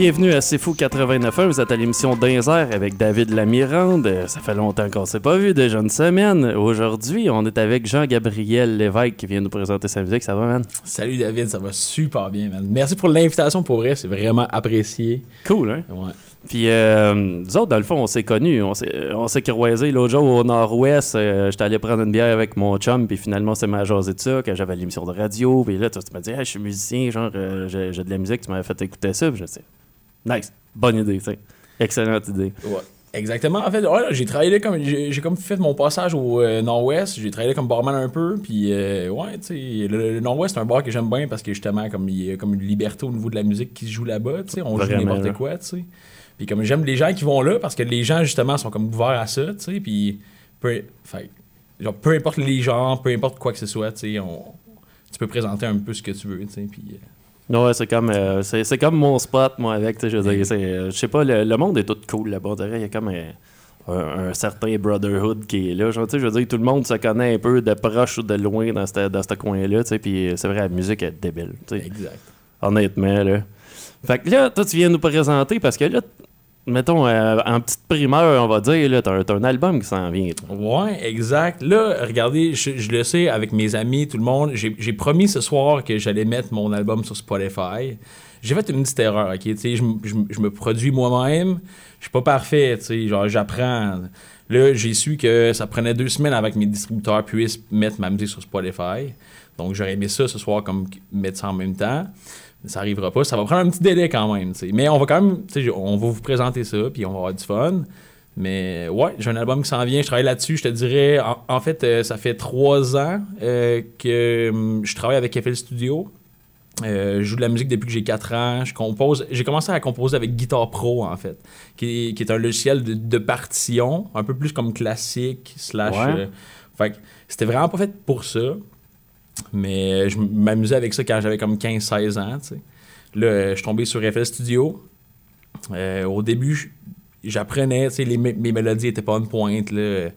Bienvenue à C'est Fou 89.1, vous êtes à l'émission Dinzer avec David Lamirande. Ça fait longtemps qu'on s'est pas vu, déjà une semaine. Aujourd'hui, on est avec Jean-Gabriel Lévesque qui vient nous présenter sa musique. Ça va, man? Salut David, ça va super bien, man. Merci pour l'invitation pour vrai, c'est vraiment apprécié. Cool, hein? Ouais. Puis, euh, nous autres, dans le fond, on s'est connus. On s'est, croisés l'autre jour au Nord-Ouest. Euh, j'étais allé prendre une bière avec mon chum, puis finalement, c'est ma jasé de ça, que j'avais l'émission de radio. Puis là, tu, tu m'as dit, Hey, je suis musicien, genre, euh, j'ai, j'ai de la musique, tu m'avais fait écouter ça. Puis je sais, nice, bonne idée, tu. Excellente idée. Ouais. Exactement. En fait, ouais, j'ai travaillé là comme j'ai, comme fait mon passage au euh, Nord-Ouest. J'ai travaillé là comme barman un peu. Puis euh, ouais, tu sais, le, le Nord-Ouest c'est un bar que j'aime bien parce que justement comme il y a comme une liberté au niveau de la musique qui se joue là-bas. Tu sais, on joue n'importe là. quoi. Tu sais. Puis comme j'aime les gens qui vont là parce que les gens justement sont comme ouverts à ça. Tu sais, puis peu, fait, genre, peu importe les genres, peu importe quoi que ce soit, tu sais, on, tu peux présenter un peu ce que tu veux. Tu sais, puis euh, Ouais, c'est comme, euh, c'est, c'est comme mon spot, moi, avec. Je veux dire, c'est, euh, je sais pas, le, le monde est tout cool là-bas. Il y a comme un, un- un certain brotherhood qui est là. Genre, je veux dire, tout le monde se connaît un peu de proche ou de loin dans ce dans coin-là. tu sais, Puis c'est vrai, la musique est débile. tu sais. exact. Honnêtement, là. Fait que là, toi, tu viens nous présenter parce que là, mettons, euh, en petite primeur, on va dire, là, t'as un, album qui s'en vient. toi. Ouais, exact. Là, regardez, je, le sais avec mes amis, tout le monde. J'ai promis ce soir que j'allais mettre mon album sur Spotify. J'ai fait une petite erreur, ok? Je, je je me produis moi-même. Je suis pas parfait, tu sais. Genre, j'apprends. Là, j'ai su que ça prenait deux semaines avant que mes distributeurs puissent mettre ma musique sur Spotify. Donc, j'aurais aimé ça ce soir, comme mettre ça en même temps. Ça arrivera pas. Ça va prendre un petit délai quand même. Mais on va quand même, on va vous présenter ça, puis on va avoir du fun. Mais ouais, j'ai un album qui s'en vient, je travaille là-dessus, je te dirais. En, en fait, euh, ça fait trois ans euh, que hum, je travaille avec FL Studio. Euh, je joue de la musique depuis que j'ai 4 ans. Je compose. J'ai commencé à composer avec Guitar Pro, en fait, qui est, qui est un logiciel de, de partition, un peu plus comme classique, slash. Ouais. fait que c'était vraiment pas fait pour ça. Mais je m'amusais avec ça quand j'avais comme 15-16 ans. Là, euh, je suis tombé sur FL Studio. Euh, au début, j'apprenais, mé- mes mélodies étaient pas une pointe, là.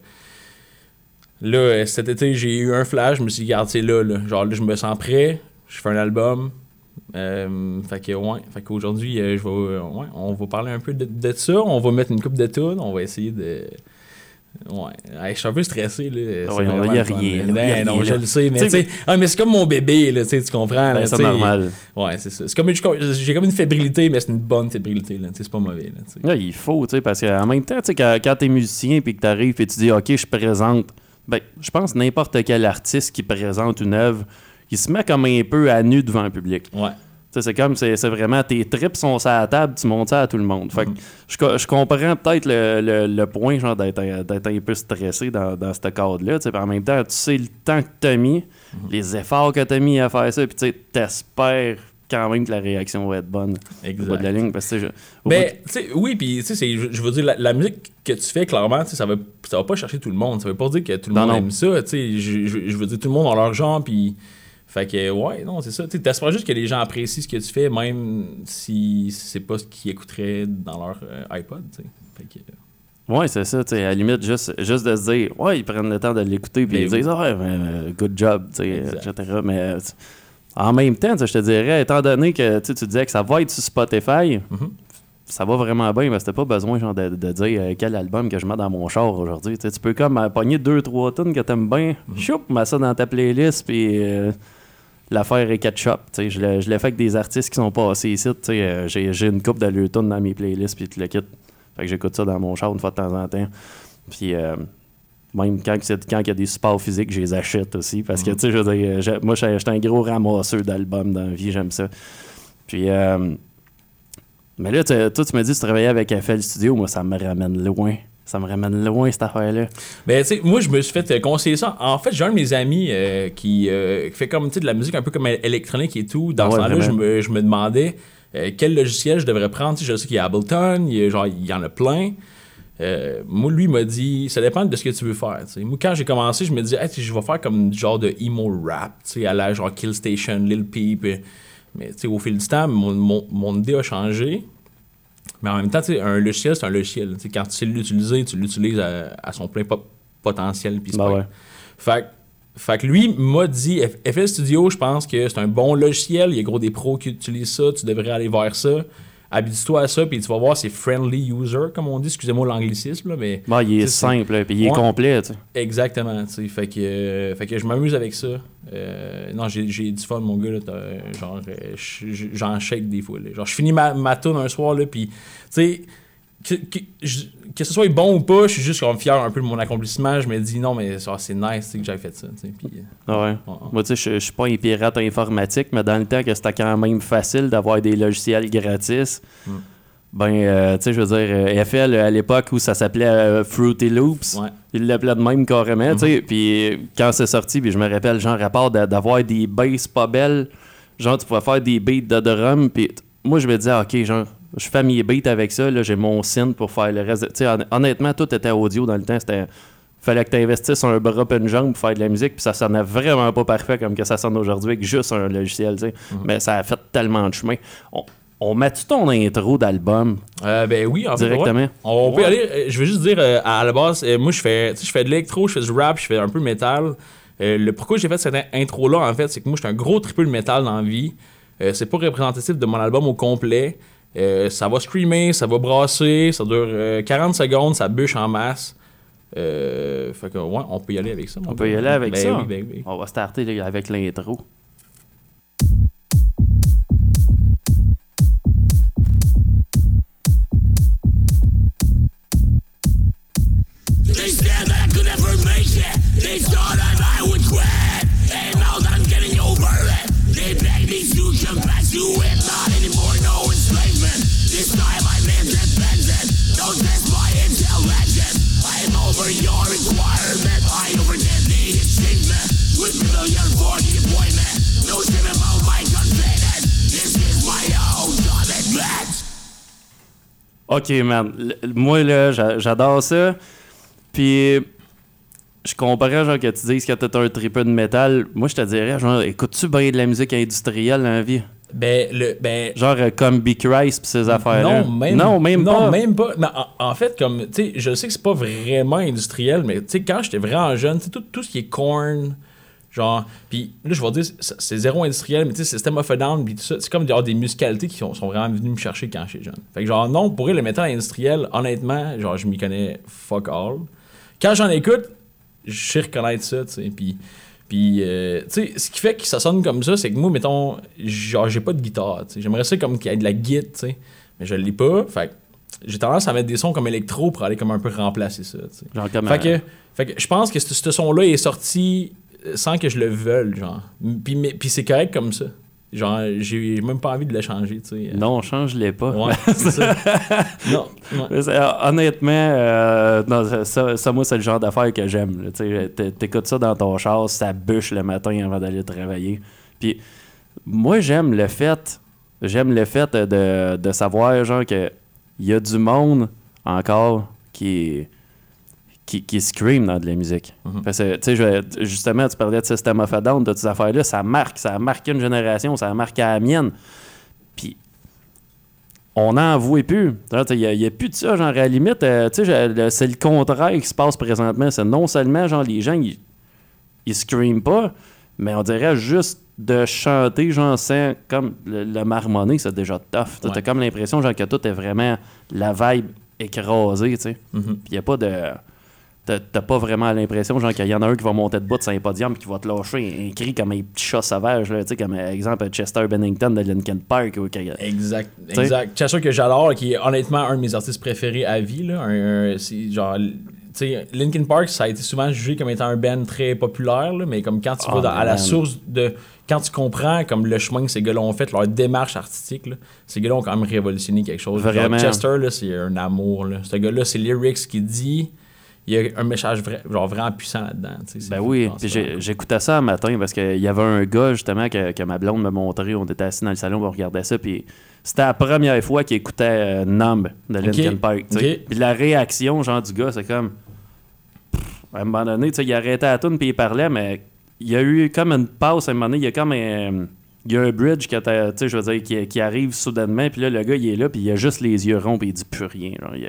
Là, euh, cet été, j'ai eu un flash, je me suis dit, là, là. Genre, là, je me sens prêt, je fais un album. Euh, fait que, ouais, fait qu'aujourd'hui, je vais, ouais, on va parler un peu de, de ça. On va mettre une coupe de tunes, on va essayer de. Ouais, Hey, je suis un peu stressé, là. C'est Ouais, vraiment y a rien, y a Ben, non, rien, je là. le sais, mais ah, mais c'est comme mon bébé, là, tu comprends, Ben, c'est normal. Ouais, c'est ça. C'est comme une- j'ai comme une fébrilité, mais c'est une bonne fébrilité, là. C'est pas mauvais, là. il faut, tu sais, parce qu'en même temps, tu sais, quand, quand t'es musicien puis que t'arrives et tu dis, OK, je présente, ben, je pense n'importe quel artiste qui présente une œuvre, il se met comme un peu à nu devant le public. Ouais. C'est comme, c'est c'est vraiment, tes trips sont sur la table, tu montes ça à tout le monde. Fait que je, co- je comprends peut-être le, le- le point, genre, d'être un- d'être un peu stressé dans, dans ce cadre-là, tu sais, puis en même temps, tu sais le temps que t'as mis, les efforts que t'as mis à faire ça, puis tu sais, t'espères quand même que la réaction va être bonne au bout de la Exact. ligne, parce que, je- sais, oui, puis, je je veux dire, la, la musique que tu fais, clairement, ça va, ça va pas chercher tout le monde. Ça veut pas dire que tout le Non, monde non. aime ça, je- je veux dire, tout le monde a leur genre, puis. Fait que, ouais, non, c'est ça. Tu sais, t'espères juste que les gens apprécient ce que tu fais, même si c'est pas ce qu'ils écouteraient dans leur euh, iPod, tu sais. Fait que, Ouais, c'est ça, tu sais, à la limite, juste, juste de se dire, ouais, ils prennent le temps de l'écouter, puis Mais ils disent, ah ouais, ben, euh, good job, tu sais, Exact. etc. Mais euh, en même temps, je te dirais, étant donné que tu sais, tu disais que ça va être sur Spotify, Mhm. ça va vraiment bien, parce que t'as pas besoin genre, de, de dire euh, quel album que je mets dans mon char aujourd'hui. Tu peux comme euh, pogner deux, trois tonnes que t'aimes bien, Mhm. choup, mets ça dans ta playlist, puis euh, l'affaire est ketchup. Je l'ai fait avec des artistes qui sont passés ici. euh, J'ai une coupe de tunes dans mes playlists, puis tu le quittes. Fait que j'écoute ça dans mon char une fois de temps en temps. Puis euh, même quand il y a des supports physiques, je les achète aussi. Parce que, Mhm. tu sais, je veux dire, moi, j'étais un gros ramasseur d'albums dans la vie, j'aime ça. Puis, euh, mais là, tu- toi, tu me dis que tu travaillais avec FL Studio. Moi, ça me ramène loin. Ça me ramène loin, cette affaire-là. Ben, tu sais, moi, je me suis fait euh, conseiller ça. En fait, j'ai un de mes amis euh, qui, euh, qui fait comme, tu de la musique un peu comme électronique et tout. Dans Ah ce temps-là, je me, je me demandais quel logiciel je devrais prendre. Tu sais, je sais qu'il y a Ableton, il y, a, genre, il y en a plein. Moi, lui m'a dit, ça dépend de ce que tu veux faire. Moi, quand j'ai commencé, je me disais, hey, je vais faire comme du genre de emo rap, à la genre Kill Station, Lil Peep. Mais tu sais, au fil du temps, mon, mon, mon idée a changé. Mais en même temps, un logiciel, c'est un logiciel. Quand tu sais l'utiliser, tu l'utilises à, à son plein po- potentiel. Ben ouais. Fait, que- fait que lui m'a dit FL Studio, je pense que c'est un bon logiciel. Il y a gros des pros qui utilisent ça. Tu devrais aller vers ça. Habitue-toi à ça, puis tu vas voir, c'est friendly user, comme on dit. Excusez-moi l'anglicisme, là, mais. Bah, il est simple, puis il est Ouais. complet, tu sais. Exactement, tu sais. Fait que, euh, fait que je m'amuse avec ça. Euh, non, j'ai j'ai du fun, mon gars, là. Genre, euh, je- je- j'en shake des fois, là. Genre, je finis ma, ma tune un soir, là, puis, tu sais, que, que, je- que ce soit bon ou pas, je suis juste comme fier un peu de mon accomplissement. Je me dis, non, mais ça, c'est nice, que j'avais fait ça. Puis, euh, Ah ouais. ouais. Moi, tu sais, je- je suis pas un pirate informatique, mais dans le temps que c'était quand même facile d'avoir des logiciels gratis, Mm. ben, euh, tu sais, je veux dire, euh, FL, à l'époque où ça s'appelait euh, Fruity Loops, Ouais. il l'appelait de même carrément, tu sais. Puis quand c'est sorti, puis je me rappelle, genre, d'a- d'avoir des basses pas belles, genre, tu pouvais faire des beats de drum, puis moi, je me disais, OK, genre, je fais mes beats avec ça, là, j'ai mon synth pour faire le reste. de- honnêtement, tout était audio dans le temps, c'était fallait que tu investisses un bras et une jambe pour faire de la musique, puis ça sonnait vraiment pas parfait comme que ça sonne aujourd'hui avec juste un logiciel, tu sais. Mais ça a fait tellement de chemin. On, on met-tu ton intro d'album? Euh, ben oui, en directement? ouais. On peut aller. euh, Je veux juste dire, euh, à la base, euh, moi, je fais, je fais de l'électro, je fais du rap, je fais un peu métal. Le pourquoi j'ai fait cette intro-là, en fait, c'est que moi, je suis un gros triple métal dans la vie. C'est pas représentatif de mon album au complet. Euh, ça va screamer, ça va brasser, ça dure euh, 40 secondes, ça bûche en masse. Euh, fait que, ouais, on peut y aller avec ça. On peut y aller avec Ben ça. Oui, ben oui. On va starter avec l'intro. They said that I could never make it. They thought that I would quit. And now I'm getting over it, they beg me to back to. Not anymore, no enslavement. This time I'm independent. Don't test my intelligence. I'm over your requirement. I overdid the achievement. With million for the appointment. No shame about my. This is my own commitment. OK, man. Moi, là, j'adore ça. Puis, je comprends, genre, que tu dises que t'es un triple de métal. Moi, je te dirais, genre, écoutes-tu bien de la musique industrielle dans la vie? Ben, le, ben, Genre, euh, comme Be Christ pis ces affaires-là. Non, même, Non, même non, pas. même pas. Mais en, en fait, comme, tu sais, je sais que c'est pas vraiment industriel, mais tu sais, quand j'étais vraiment jeune, tu sais, tout, tout ce qui est corn, genre, puis là, je vais dire, c'est zéro industriel, mais tu sais, System of a Down, puis tout ça, c'est comme genre, des musicalités qui sont, sont vraiment venues me chercher quand j'étais jeune. Fait que, genre, non, pour le métal industriel, honnêtement, genre, je m'y connais fuck all. Quand j'en écoute, je sais reconnaître ça, tu sais, puis. Puis, euh, tu sais, ce qui fait que ça sonne comme ça, c'est que moi, mettons, genre, j'ai pas de guitare, tu sais. J'aimerais ça comme qu'il y ait de la guitare, tu sais. Mais je l'ai pas, fait que j'ai tendance à mettre des sons comme électro pour aller comme un peu remplacer ça, tu sais. Genre, comme. Fait que, fait que je pense que ce, ce son-là est sorti euh, sans que je le veuille, genre. Puis, mais- puis c'est correct comme ça. Genre, j'ai même pas envie de le changer, tu sais. Non, change-les pas. Ouais, ça. Non, ouais. Euh, Honnêtement, euh, non, ça- ça, moi, c'est le genre d'affaire que j'aime. Tu sais, T'écoutes ça dans ton char, ça bûche le matin avant d'aller travailler. Puis moi, j'aime le fait, j'aime le fait de, de savoir, genre, que il y a du monde encore qui qui, qui scream dans de la musique. Mhm. Parce que, tu sais, justement, tu parlais de System of a Down, de ces affaires-là, ça marque, ça a marqué une génération, ça a marqué la mienne. Puis on n'en voit plus. Il n'y a, plus de ça, genre, à la limite, euh, tu sais, c'est le contraire qui se passe présentement. C'est non seulement, genre, les gens, ils, ils screament pas, mais on dirait juste de chanter, genre, sans, comme le, le marmonner, c'est déjà tough. T'as Ouais. comme l'impression, genre, que tout est vraiment la vibe écrasée, tu sais. Mhm. Puis il a pas de... T'as pas vraiment l'impression, genre, qu'il y en a un qui va monter de bout de un podium qui va te lâcher un, cri comme un petit chat sauvage, là, tu sais, comme, exemple, Chester Bennington de Linkin Park. Ou, Exact, T'sais? exact. C'est sûr que j'adore, qui est honnêtement un de mes artistes préférés à vie. Là. Un- un- genre, tu sais, Linkin Park, ça a été souvent jugé comme étant un band très populaire, là, mais comme quand tu Ah, vas dans- à la source de. Quand tu comprends comme le chemin que ces gars-là ont fait, leur démarche artistique, là, ces gars-là ont quand même révolutionné quelque chose. Genre, Vraiment. Chester, là, c'est un amour. Là. Ce gars-là, c'est lyrics qui dit. Il y a un message vrai- genre vraiment puissant là-dedans. Ben oui, j'écoutais ça un matin parce qu'il y avait un gars justement que, que ma blonde me montrait. On était assis dans le salon, on regardait ça, puis c'était la première fois qu'il écoutait euh, Numb de Linkin Ok, Park. Puis la réaction genre du gars, c'est comme. À un moment donné, tu sais, il arrêtait la tune puis il parlait, mais il y a eu comme une pause à un moment donné. Il y a comme un. Il y a un bridge sais, je veux dire, qui, qui arrive soudainement, puis là, le gars, il est là, puis il a juste les yeux ronds, puis il dit plus rien. genre, il,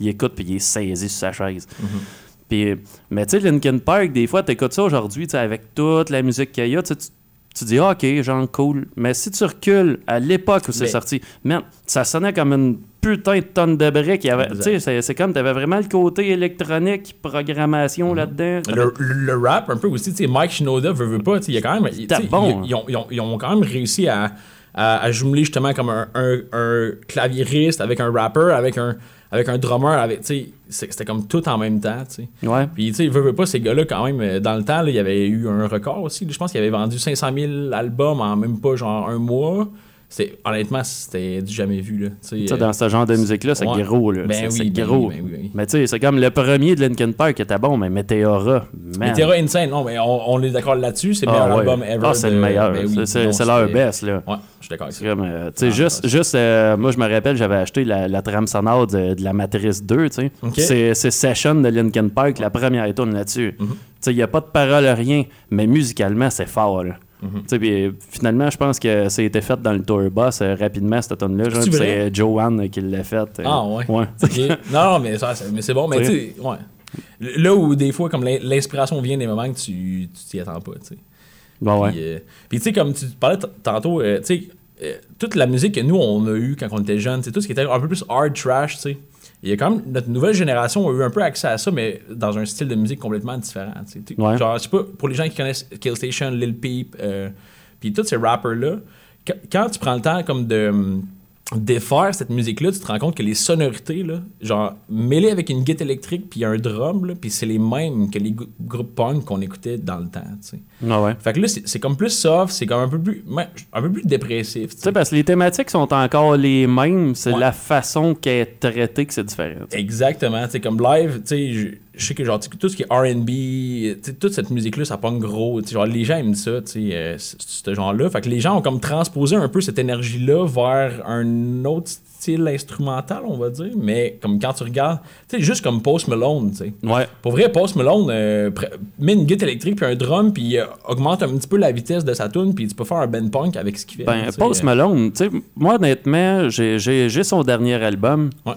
il écoute, puis il est saisi sur sa chaise. Puis, mais tu sais, Linkin Park, des fois, t'écoutes ça aujourd'hui, avec toute la musique qu'il y a, tu tu dis, ah, ok, genre cool. Mais si tu recules à l'époque où c'est Mais- sorti, man, ça sonnait comme une putain de tonne de briques. C'est- comme, t'avais vraiment le côté électronique, programmation là-dedans. Le, le- le rap, un peu aussi, tu sais, Mike Shinoda veut, veut pas, tu sais, quand même. bon, ils, ils ont, ils ont- ils ont quand même réussi à, à, à jumeler justement comme un, un, un claviériste avec un rapper, avec un, avec un drummer, avec, c'était comme tout en même temps, tu sais. Ouais. Puis, tu sais, veut, veut pas, ces gars-là, quand même, euh, dans le temps, il y avait eu un record aussi. Je pense qu'il avait vendu 500 000 albums en même pas, genre, un mois. Honnêtement, c'était du jamais vu, là. Tu sais, Tu sais, euh, dans ce genre de musique-là, c'est ouais. gros. Là. Ben c'est oui, c'est ben gros. oui, ben oui. Mais tu sais, c'est comme le premier de Linkin Park qui était bon, mais Meteora, man. Meteora Insane, non, mais on, on est d'accord là-dessus, c'est le Ah, meilleur ouais. album ever. Ah, c'est le meilleur. ben oui, C'est- leur best, là. Ouais, je suis d'accord avec ça. C'est comme, euh, tu sais, Ah, juste, juste euh, moi, je me rappelle, j'avais acheté la, la trame sonore de, de la Matrice 2, tu sais. C'est Session de Linkin Park, la première tourne là-dessus. Mhm. Tu sais, il n'y a pas de parole, rien, mais musicalement, c'est fort, là. Euh, finalement, je pense que ça a été fait dans le tour bus euh, rapidement, cette tonne là genre, C'est-tu puis vrai? C'est Joanne qui l'a fait. euh, Ah, ouais. Ouais. Non, mais, mais c'est bon, mais tu sais, ouais. Là où des fois, comme l'in- l'inspiration vient des moments que tu tu t'y attends pas, tu sais. Bon, ouais. Puis, euh, puis tu sais, comme tu parlais tantôt, euh, tu sais, euh, toute la musique que nous, on a eue quand on était jeunes, tout ce qui était un peu plus hard trash, tu sais. Il y a quand même, notre nouvelle génération a eu un peu accès à ça, mais dans un style de musique complètement différent, Ouais. Genre, je sais pas, pour les gens qui connaissent Kill Station, Lil Peep, euh, puis tous ces rappers-là, qu- quand tu prends le temps comme de hum, défaire cette musique-là, tu te rends compte que les sonorités, là, genre, mêlées avec une guitare électrique puis un drum, là, puis c'est les mêmes que les groupes punk qu'on écoutait dans le temps, tu sais. Ah, ouais. Fait que là, c'est c'est comme plus soft, c'est comme un peu plus, un peu plus dépressif. tu sais. parce que les thématiques sont encore les mêmes, c'est Ouais. la façon qu'elle est traitée que c'est différent. Exactement. Sais, comme live, tu sais, je, sais que genre, tout ce qui est RB, toute cette musique-là, ça pogne gros. Genre, les gens aiment ça, tu sais, euh, ce genre-là. Fait que les gens ont comme transposé un peu cette énergie-là vers un autre style instrumental, on va dire. Mais comme quand tu regardes, tu sais, juste comme Post Malone, tu sais. Ouais. Pour vrai, Post Malone, euh, met une guitare électrique puis un drum, puis euh, augmente un petit peu la vitesse de sa tune, puis tu peux faire un band punk avec ce qu'il fait. Ben. Post Malone, tu sais, moi, honnêtement, j'ai- j'ai j'ai son dernier album. Ouais.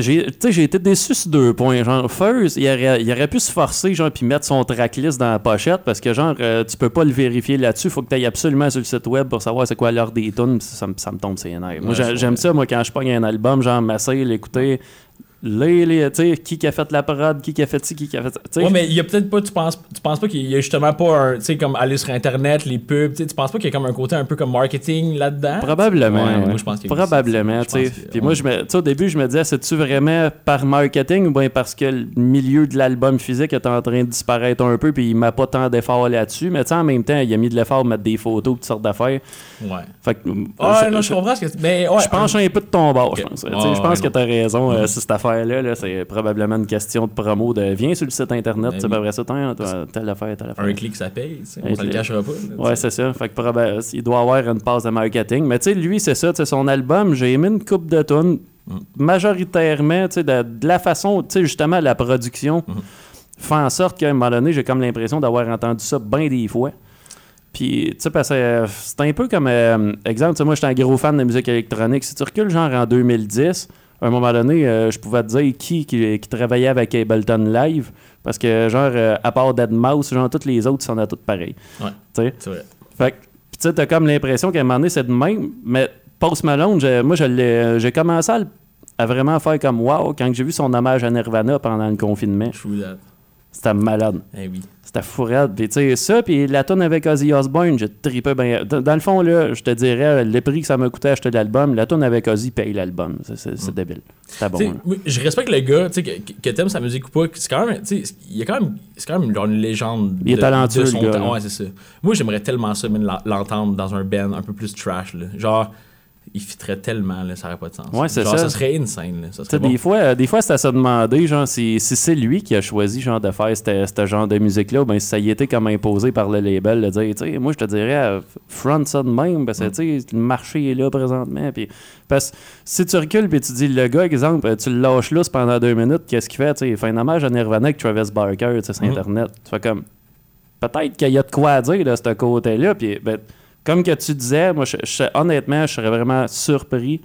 J'ai été déçu sur deux points. Genre, first, il aurait, il aurait pu se forcer, genre, puis mettre son tracklist dans la pochette parce que, genre, euh, tu peux pas le vérifier là-dessus. Faut que tu ailles absolument sur le site web pour savoir c'est quoi l'heure des tunes. Ça, me- ça me tombe ses nerfs. Moi, Ouais, j'aime ça, moi, quand je pogne un album, genre, m'asseoir, l'écouter. Les, les, tu sais, qui qui a fait la parade, qui qui a fait ci, qui qui a fait ça. Ouais, mais il y a peut-être pas, tu penses, tu penses pas qu'il y a justement pas un, tu sais, comme aller sur Internet, les pubs, tu sais, tu penses pas qu'il y a comme un côté un peu comme marketing là-dedans? Probablement. Ouais, ouais. moi, je pense qu'il Probablement, tu sais. Puis moi, je me, au début, je me disais, c'est-tu vraiment par marketing ou bien parce que le milieu de l'album physique est en train de disparaître un peu, puis il m'a pas tant d'efforts là-dessus? Mais tu sais, en même temps, il a mis de l'effort pour mettre des photos, toutes sortes d'affaires. Ouais. Fait que. Ah, je, non, je comprends ce que mais ouais. je penche un peu de ton bord, je pense. Je pense que tu as raison euh, Mhm. sur cette affaire-là. Là, c'est probablement une question de promo de viens sur le site internet, tu sais, vrai ça, telle affaire, telle affaire. un clic, ça paye, on se le cachera pas. là, Ouais, c'est ça. Fait que proba- il doit avoir une passe de marketing. Mais tu sais, lui, c'est ça. Son album, j'ai aimé une coupe de tunes. Mm. Majoritairement, tu sais, de, de la façon, tu sais, justement, la production Mhm. fait en sorte qu'à un moment donné, j'ai comme l'impression d'avoir entendu ça bien des fois. Puis, tu sais, parce que c'est un peu comme, euh, exemple, tu sais, moi, j'étais un gros fan de musique électronique. Si tu recules, genre, en 2010, à un moment donné, euh, je pouvais te dire qui, qui, qui travaillait avec Ableton Live. Parce que, genre, euh, à part Dead Mouse, genre, toutes les autres, ils sont à toutes pareilles. Ouais. Tu sais? C'est vrai. Fait tu sais, t'as comme l'impression qu'à un moment donné, c'est de même. Mais Post Malone, moi, j'ai commencé à, vraiment faire comme wow quand j'ai vu son hommage à Nirvana pendant le confinement. True that. C'était malade. Eh oui. C'était fourrade. Puis tu sais, ça, puis la tonne avec Ozzy Osbourne, j'ai tripé bien. Dans, dans le fond, là, je te dirais, le prix que ça m'a coûté acheter l'album, la tonne avec Ozzy paye l'album. C'est- c'est débile. C'était bon. Je respecte le gars, tu sais, que, que- t'aimes sa musique ou pas, c'est quand même, tu sais, il a quand même, c'est quand même genre une légende. Il est de- talentueux, de le son gars, temps. Ouais, c'est ça. Moi, j'aimerais tellement ça, l'entendre dans un band un peu plus trash, là. Genre, il fitterait tellement, là, ça aurait pas de sens. Ouais, c'est ça. ça serait insane, là. Ça serait bon. des fois, euh, des fois c'est à se demander, genre, si, si c'est lui qui a choisi, genre, de faire ce genre de musique-là, ben, si ça y était comme imposé par le label, de dire, tu sais, moi, je te dirais, euh, front ça de même, parce que, Mm. tu sais, le marché est là présentement, puis, parce que si tu recules, puis tu dis, le gars, exemple, euh, tu le lâches là pendant deux minutes, qu'est-ce qu'il fait, il fait un hommage à Nirvana avec Travis Barker, sur Mm. Internet, tu fais comme, peut-être qu'il y a de quoi à dire, de ce côté-là, puis, ben, comme que tu disais, moi, je, je- honnêtement, je serais vraiment surpris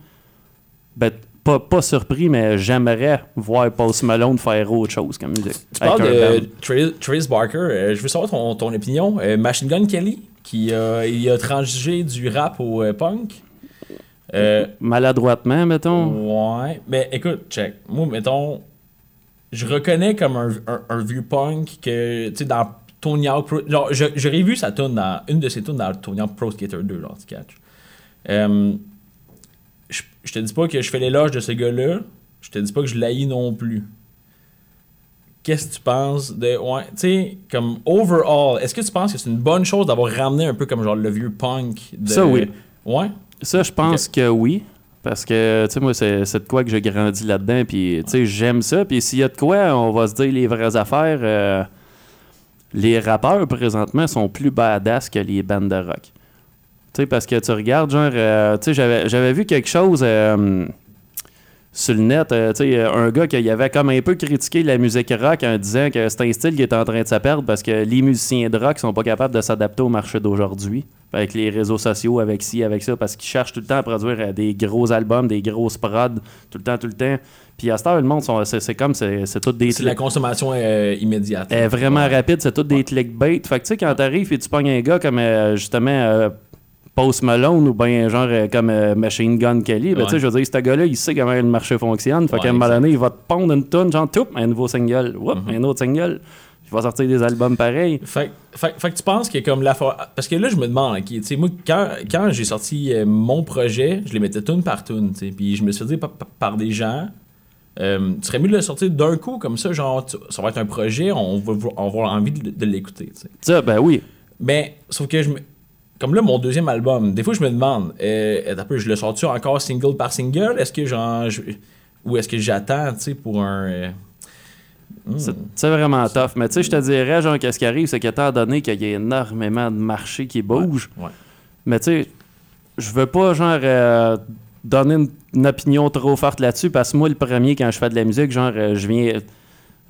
ben, pas, pas surpris, mais j'aimerais voir Post Malone faire autre chose comme musique. Tu parles de Travis Barker. euh, je veux savoir ton, ton opinion. Euh, Machine Gun Kelly, qui euh, il a transigé du rap au punk. Maladroitement, mettons. ouais. Mais écoute, check. Moi, mettons, je reconnais comme un, un- un vieux punk que, tu sais, dans Tony Hawk Pro. Genre, j'aurais vu sa tune dans une de ses tunes dans Tony Hawk Pro Skater 2, genre, tu catches. Euh, je, je te dis pas que je fais l'éloge de ce gars-là. Je te dis pas que je l'haïs non plus. Qu'est-ce que tu penses de. Ouais, tu sais, comme overall, est-ce que tu penses que c'est une bonne chose d'avoir ramené un peu comme genre le vieux punk de... Ça, oui. Ouais? Ça, je pense que oui. Parce que, tu sais, moi, c'est c'est de quoi que j'ai grandi là-dedans. Puis, tu sais, j'aime ça. Puis, s'il y a de quoi, on va se dire les vraies affaires. euh, les rappeurs, présentement, sont plus badass que les bandes de rock. Tu sais, parce que tu regardes, genre, euh, tu sais, j'avais- vu quelque chose euh, sur le net, euh, tu sais, un gars qui avait comme un peu critiqué la musique rock en disant que c'est un style qui est en train de se perdre parce que les musiciens de rock sont pas capables de s'adapter au marché d'aujourd'hui. Avec les réseaux sociaux, avec ci, avec ça, parce qu'ils cherchent tout le temps à produire des gros albums, des grosses prods, tout le temps, tout le temps. Puis à cette heure, le monde, c'est comme, c'est c'est tout des C'est la consommation euh, immédiate. est vraiment Ouais. rapide, c'est tout des clickbait. Fait que tu sais, quand t'arrives et tu pognes un gars comme euh, justement euh, Post Malone ou bien genre euh, comme Machine Gun Kelly, ben Ouais. tu sais, je veux dire, ce gars-là, il sait comment le marché fonctionne. Fait Ouais, qu'à un moment donné, il va te pondre une tonne, genre, toup, un nouveau single, Whoop, Mhm. un autre single. Il va sortir des albums pareils. Fait, fait- fait que tu penses que comme la Parce que là, je me demande, tu sais, moi, quand, quand j'ai sorti mon projet, je les mettais tune par tune, tu sais, puis je me suis dit par, par- par des gens, euh, tu serais mieux de le sortir d'un coup, comme ça, genre, tu- ça va être un projet, on va, on va avoir envie de, de l'écouter, tu sais. Ça, ben oui. Mais, sauf que je me... Comme là, mon deuxième album, des fois, je me demande, euh, peu, je le sors-tu encore single par single? Est-ce que, genre, je- ou est-ce que j'attends, tu sais, pour un... euh, hmm. C'est vraiment tough. Mais tu sais, je te dirais, genre, qu'est-ce qui arrive, c'est qu'étant donné qu'il y a énormément de marchés qui bougent, Ouais. Mais tu sais, je veux pas genre euh, donner une, une opinion trop forte là-dessus parce que moi le premier quand je fais de la musique, genre euh, je viens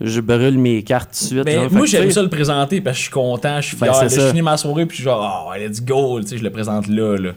je brûle mes cartes tout de suite. Mais genre. Moi, tu j'aime ça le présenter parce que je suis content, je suis Ben, fier. ça. je finis ma soirée, puis je suis genre, oh, let's go, tu sais, je le présente là, là.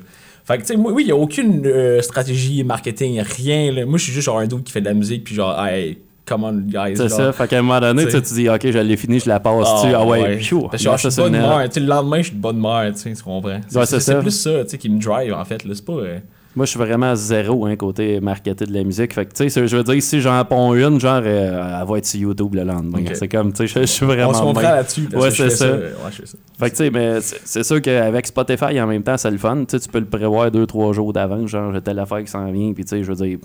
Fait que, tu sais, moi, oui, il n'y a aucune euh, stratégie marketing, rien, là. Moi, je suis juste genre un dude qui fait de la musique, puis genre, hey, come on, guys. C'est ça, fait qu'à un moment donné, tu tu dis, ok, je l'ai fini, je la passe Ah, dessus. Ah ouais, ouais. phew, Parce que genre, je suis de bonne mère, tu sais, le lendemain, je suis de bonne mère, tu sais, tu comprends. C'est Ouais, c'est plus ça, tu sais, qui me drive, en fait, là. C'est pas. euh, Moi, je suis vraiment zéro, hein, côté marketé de la musique. Fait que, tu sais, je veux dire, si j'en ponds une, genre, euh, elle va être sur YouTube le lendemain. Ok. C'est comme, tu sais, je, suis vraiment. On se comprend là-dessus, Ouais, c'est ça. ça. Ouais, je fais ça. Fait que tu sais, mais c'est c'est sûr qu'avec Spotify, en même temps, c'est le fun. Tu sais, tu peux le prévoir deux, trois jours d'avance. Genre, j'ai telle affaire qui s'en vient. Puis, tu sais, je veux dire,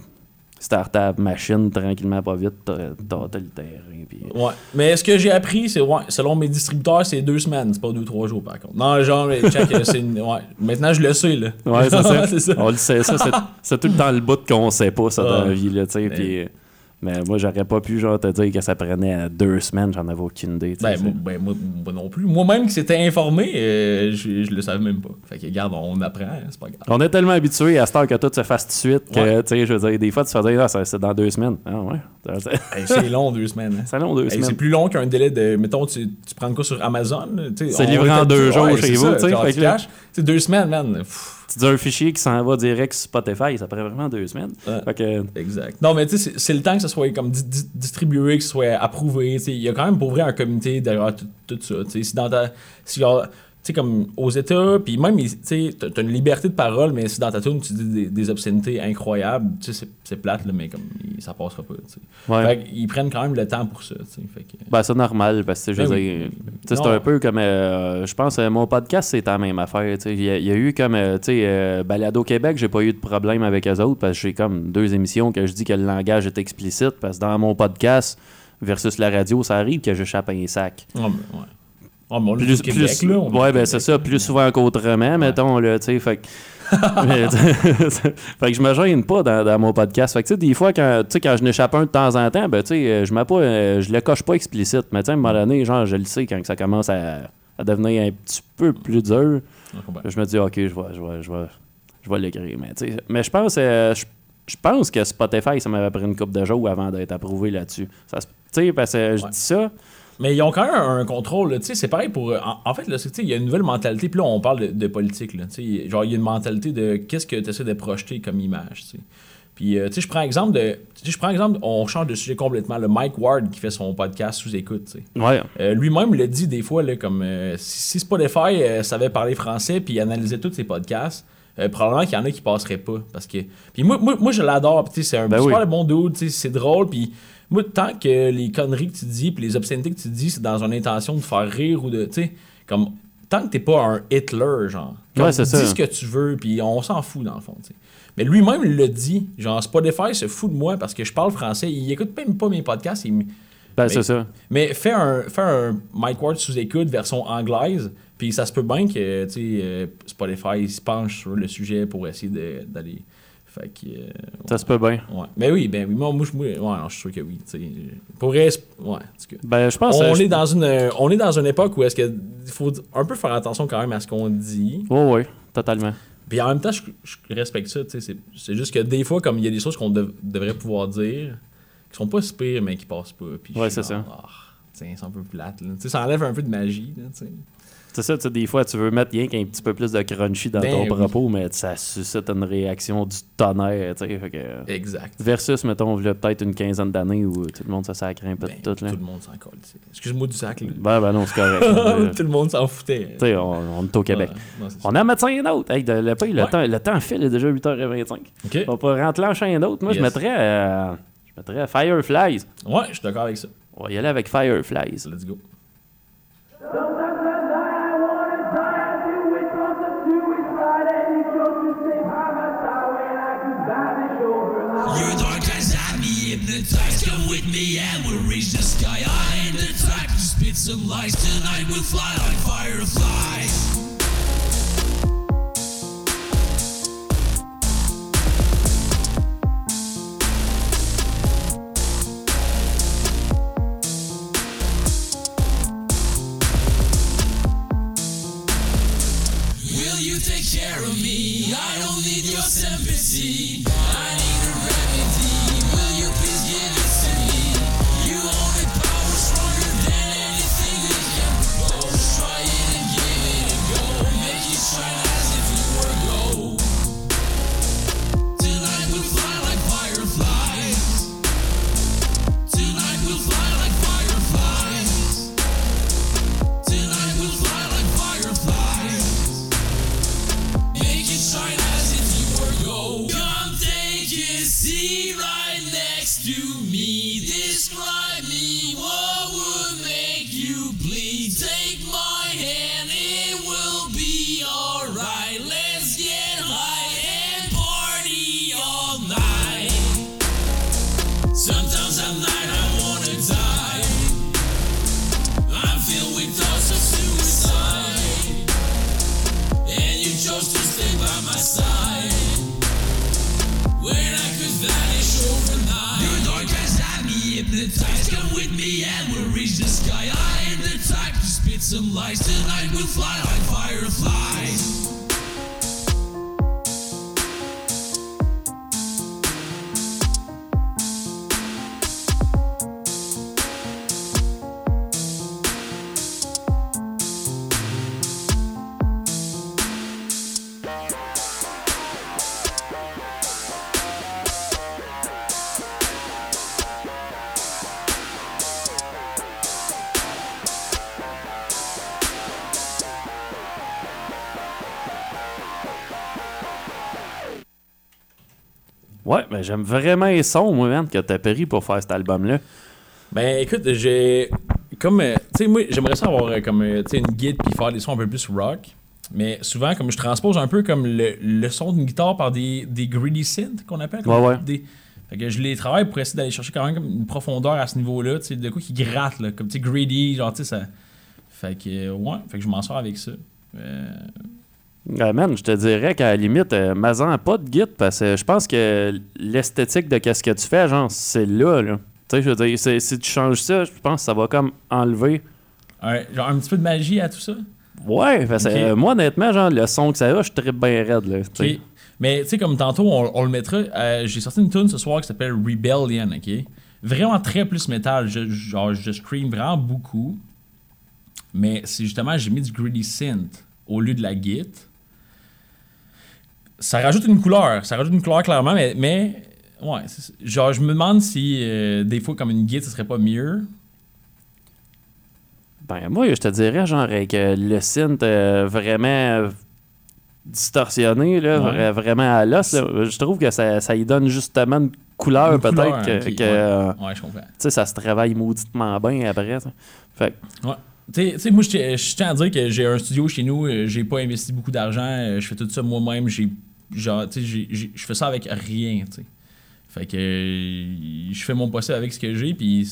start ta machine tranquillement, pas vite, t'as le terrain. Puis... Ouais. Mais ce que j'ai appris, c'est, ouais, selon mes distributeurs, c'est deux semaines, c'est pas deux, trois jours, par contre. Non, genre, mais check, euh, c'est une- ouais. Maintenant, je le sais, là. Ouais, c'est ça. c'est ça. On le sait, ça. c'est- tout le temps le bout qu'on sait pas, ça, dans la vie, là, tu sais. Puis. Mais moi, j'aurais pas pu, genre, te dire que ça prenait deux semaines, j'en avais aucune idée. Ben, moi, ben, moi, moi non plus. Moi-même qui s'était informé, euh, je, je le savais même pas. Fait que, regarde, on apprend, hein, c'est pas grave. On est tellement habitué à ce temps que tout se fasse tout de suite que, Ouais. tu sais, je veux dire, des fois, tu te fais dire, ah, ça- c'est dans deux semaines. Ah, ouais. Hey, c'est long, deux semaines. hein. C'est long, deux Hey, semaines. c'est plus long qu'un délai de. Mettons, tu, tu prends quoi sur Amazon? là, tu sais, C'est livré en deux jours Ouais, chez vous, tu sais, deux semaines, man. Pff, Tu dis un fichier qui s'en va direct sur Spotify, ça prend vraiment deux semaines. Ouais. Fait que, Exact. Non, mais tu sais, c'est- le temps que ça soit comme di- di- distribué, que ce soit approuvé. tu sais. Il y a quand même pour vrai un comité derrière tout, tout ça. tu sais. Si dans ta. Si genre, sais, comme aux États, puis même, tu sais, t'as une liberté de parole, mais si dans ta tune tu dis des, des obscénités incroyables, tu sais, c'est- plate, là, mais comme ça passera pas. tu sais. ouais. Fait qu'ils prennent quand même le temps pour ça. tu sais. Fait que- Ben, c'est normal, parce que, je veux Ben dire, oui. c'est un peu comme, euh, je pense, euh, mon podcast, c'est la même affaire, tu sais. Il y, a- il y a eu comme, euh, tu sais, euh, Balado Québec, j'ai pas eu de problème avec eux autres, parce que j'ai comme deux émissions que je dis que le langage est explicite, parce que dans mon podcast versus la radio, ça arrive que j'échappe un sac. Mais, ouais. Ouais, mais on est Plus, au Québec, plus, là, on ouais, ben c'est ça, plus souvent qu'autrement, mettons, là, tu sais, fait que... Mais, fait que je me gêne pas dans, dans mon podcast. Fait que, des fois, quand, quand je n'échappe un de temps en temps, ben, euh, je mets pas, euh, je le coche pas explicite. Mais, à un moment donné, genre, je le sais quand ça commence à, à devenir un petit peu plus dur, je me dis, OK, je vais, je vais, je vais, je vais l'écrire. Mais, mais je pense, euh, je, je pense que Spotify, ça m'avait pris une coupe de jours avant d'être approuvé là-dessus. Tu sais, parce que je dis ça, Mais ils ont quand même un contrôle, tu sais, c'est pareil pour... euh, En, en fait, là, c'est que, tu sais, il y a une nouvelle mentalité, puis là, on parle de, de politique, là, genre, il y a une mentalité de qu'est-ce que tu essaies de projeter comme image, tu sais. Puis, euh, tu sais, je prends exemple de. Tu sais, je prends exemple, on change de sujet complètement. Le Mike Ward qui fait son podcast sous écoute. Ouais. Euh, Lui-même le dit des fois, là, comme euh, si, si Spotify savait parler français puis analysait tous ses podcasts, probablement qu'il y en a qui passeraient pas. Parce que. Puis moi, moi, moi je l'adore. C'est un Ben super oui. bon dude, c'est drôle. Puis moi, tant que les conneries que tu dis puis les obscénités que tu dis, c'est dans une intention de faire rire ou de. Tu sais, comme. Tant que t'es pas un Hitler, genre. Ouais, c'est dis ça. ce que tu veux, puis on s'en fout, dans le fond, tu sais. Mais lui-même il le dit. Genre, Spotify se fout de moi parce que je parle français. Il écoute même pas mes podcasts. Il, Ben, c'est ça. mais fais un, fais un Mike Ward sous écoute version anglaise, puis ça se peut bien que tu sais, euh, Spotify se penche sur le sujet pour essayer d'aller. Fait que. euh, Ça se peut bien. ouais. Mais oui, ben oui, moi, moi, je- moi, ouais, non, je suis sûr que oui. Pour ouais. Ben, je pense On est, dans une, euh, on est dans une époque où est-ce que il faut un peu faire attention quand même à ce qu'on dit. Ouais, ouais, totalement. Puis en même temps, je, je respecte ça. tu sais, C'est juste que des fois, comme il y a des choses qu'on dev- devrait pouvoir dire, qui sont pas si pires, mais qui passent pas. Puis Ouais, c'est genre, Ah, tiens, c'est un peu plate. Là. Ça enlève un peu de magie. Là. C'est ça, tu sais, des fois, tu veux mettre rien qu'un petit peu plus de crunchy dans Ben ton oui. propos, mais ça suscite une réaction du tonnerre, tu sais. fait que- exact. Versus, mettons, peut-être une quinzaine d'années où tout le monde se sacrait un peu Ben, de tout, là. tout le monde s'en colle. Excuse-moi du sac. Là. Ben, ben non, c'est correct. Tout le monde s'en foutait. tu sais, on, on est au Québec. Ouais, non. On a à mettre un autre. Hey, le, pays, le, Ouais. temps, le temps file, il est déjà 8h25. Ok. On peut rentrer en un autre. Moi, je mettrais, euh, je mettrais Fireflies. Ouais, je suis d'accord avec ça. On va y aller avec Fireflies. Let's go. And we'll reach the sky. I ain't the type to spit some lies. Tonight we'll fly like fireflies. Ouais, mais j'aime vraiment les sons, moi, man, que t'as pris pour faire cet album-là. Ben écoute, j'ai. Comme. euh, tu sais, moi, j'aimerais ça avoir euh, comme euh, tu sais, une guide puis faire des sons un peu plus rock. Mais souvent, comme je transpose un peu comme le, le son d'une guitare par des, des greedy synths qu'on appelle. comme Ouais, ouais. Des, fait que je les travaille pour essayer d'aller chercher quand même comme une profondeur à ce niveau-là. Tu sais, de quoi qui gratte, là. Comme tu sais, greedy, genre, tu sais, ça. Fait que, ouais, fait que je m'en sors avec ça. Ah, man, je te dirais qu'à la limite, euh, Mazan, pas de guide, parce que je pense que l'esthétique de qu'est-ce que tu fais, genre, c'est là, là. Tu sais, je veux dire, si tu changes ça, je pense que ça va comme enlever. un- genre un petit peu de magie à tout ça? Ouais, parce que euh, moi, honnêtement, genre, le son que ça a, je tripe bien raide, là. Mais tu sais, comme tantôt, on, on le mettra. euh, J'ai sorti une tune ce soir qui s'appelle Rebellion, ok? Vraiment très plus métal. Je, genre, je scream vraiment beaucoup. Mais c'est justement, j'ai mis du greedy synth au lieu de la git. Ça rajoute une couleur. Ça rajoute une couleur clairement, mais, mais Ouais, genre, je me demande si euh, des fois, comme une guide, ce serait pas mieux. Ben, moi, je te dirais, genre, avec euh, le synth euh, vraiment distorsionné, là, Ouais. vraiment à l'os, je trouve que ça, ça y donne justement une couleur, peut-être, que, que, ouais. euh, Ouais, je comprends. tu sais, ça se travaille mauditement bien après. ça. Fait que, Ouais. Tu sais- moi, je tiens- à dire que j'ai un studio chez nous, euh, j'ai pas investi beaucoup d'argent, je fais tout ça moi-même, j'ai genre, tu sais, je fais ça avec rien, tu sais. Fait que euh, je fais mon possible avec ce que j'ai, puis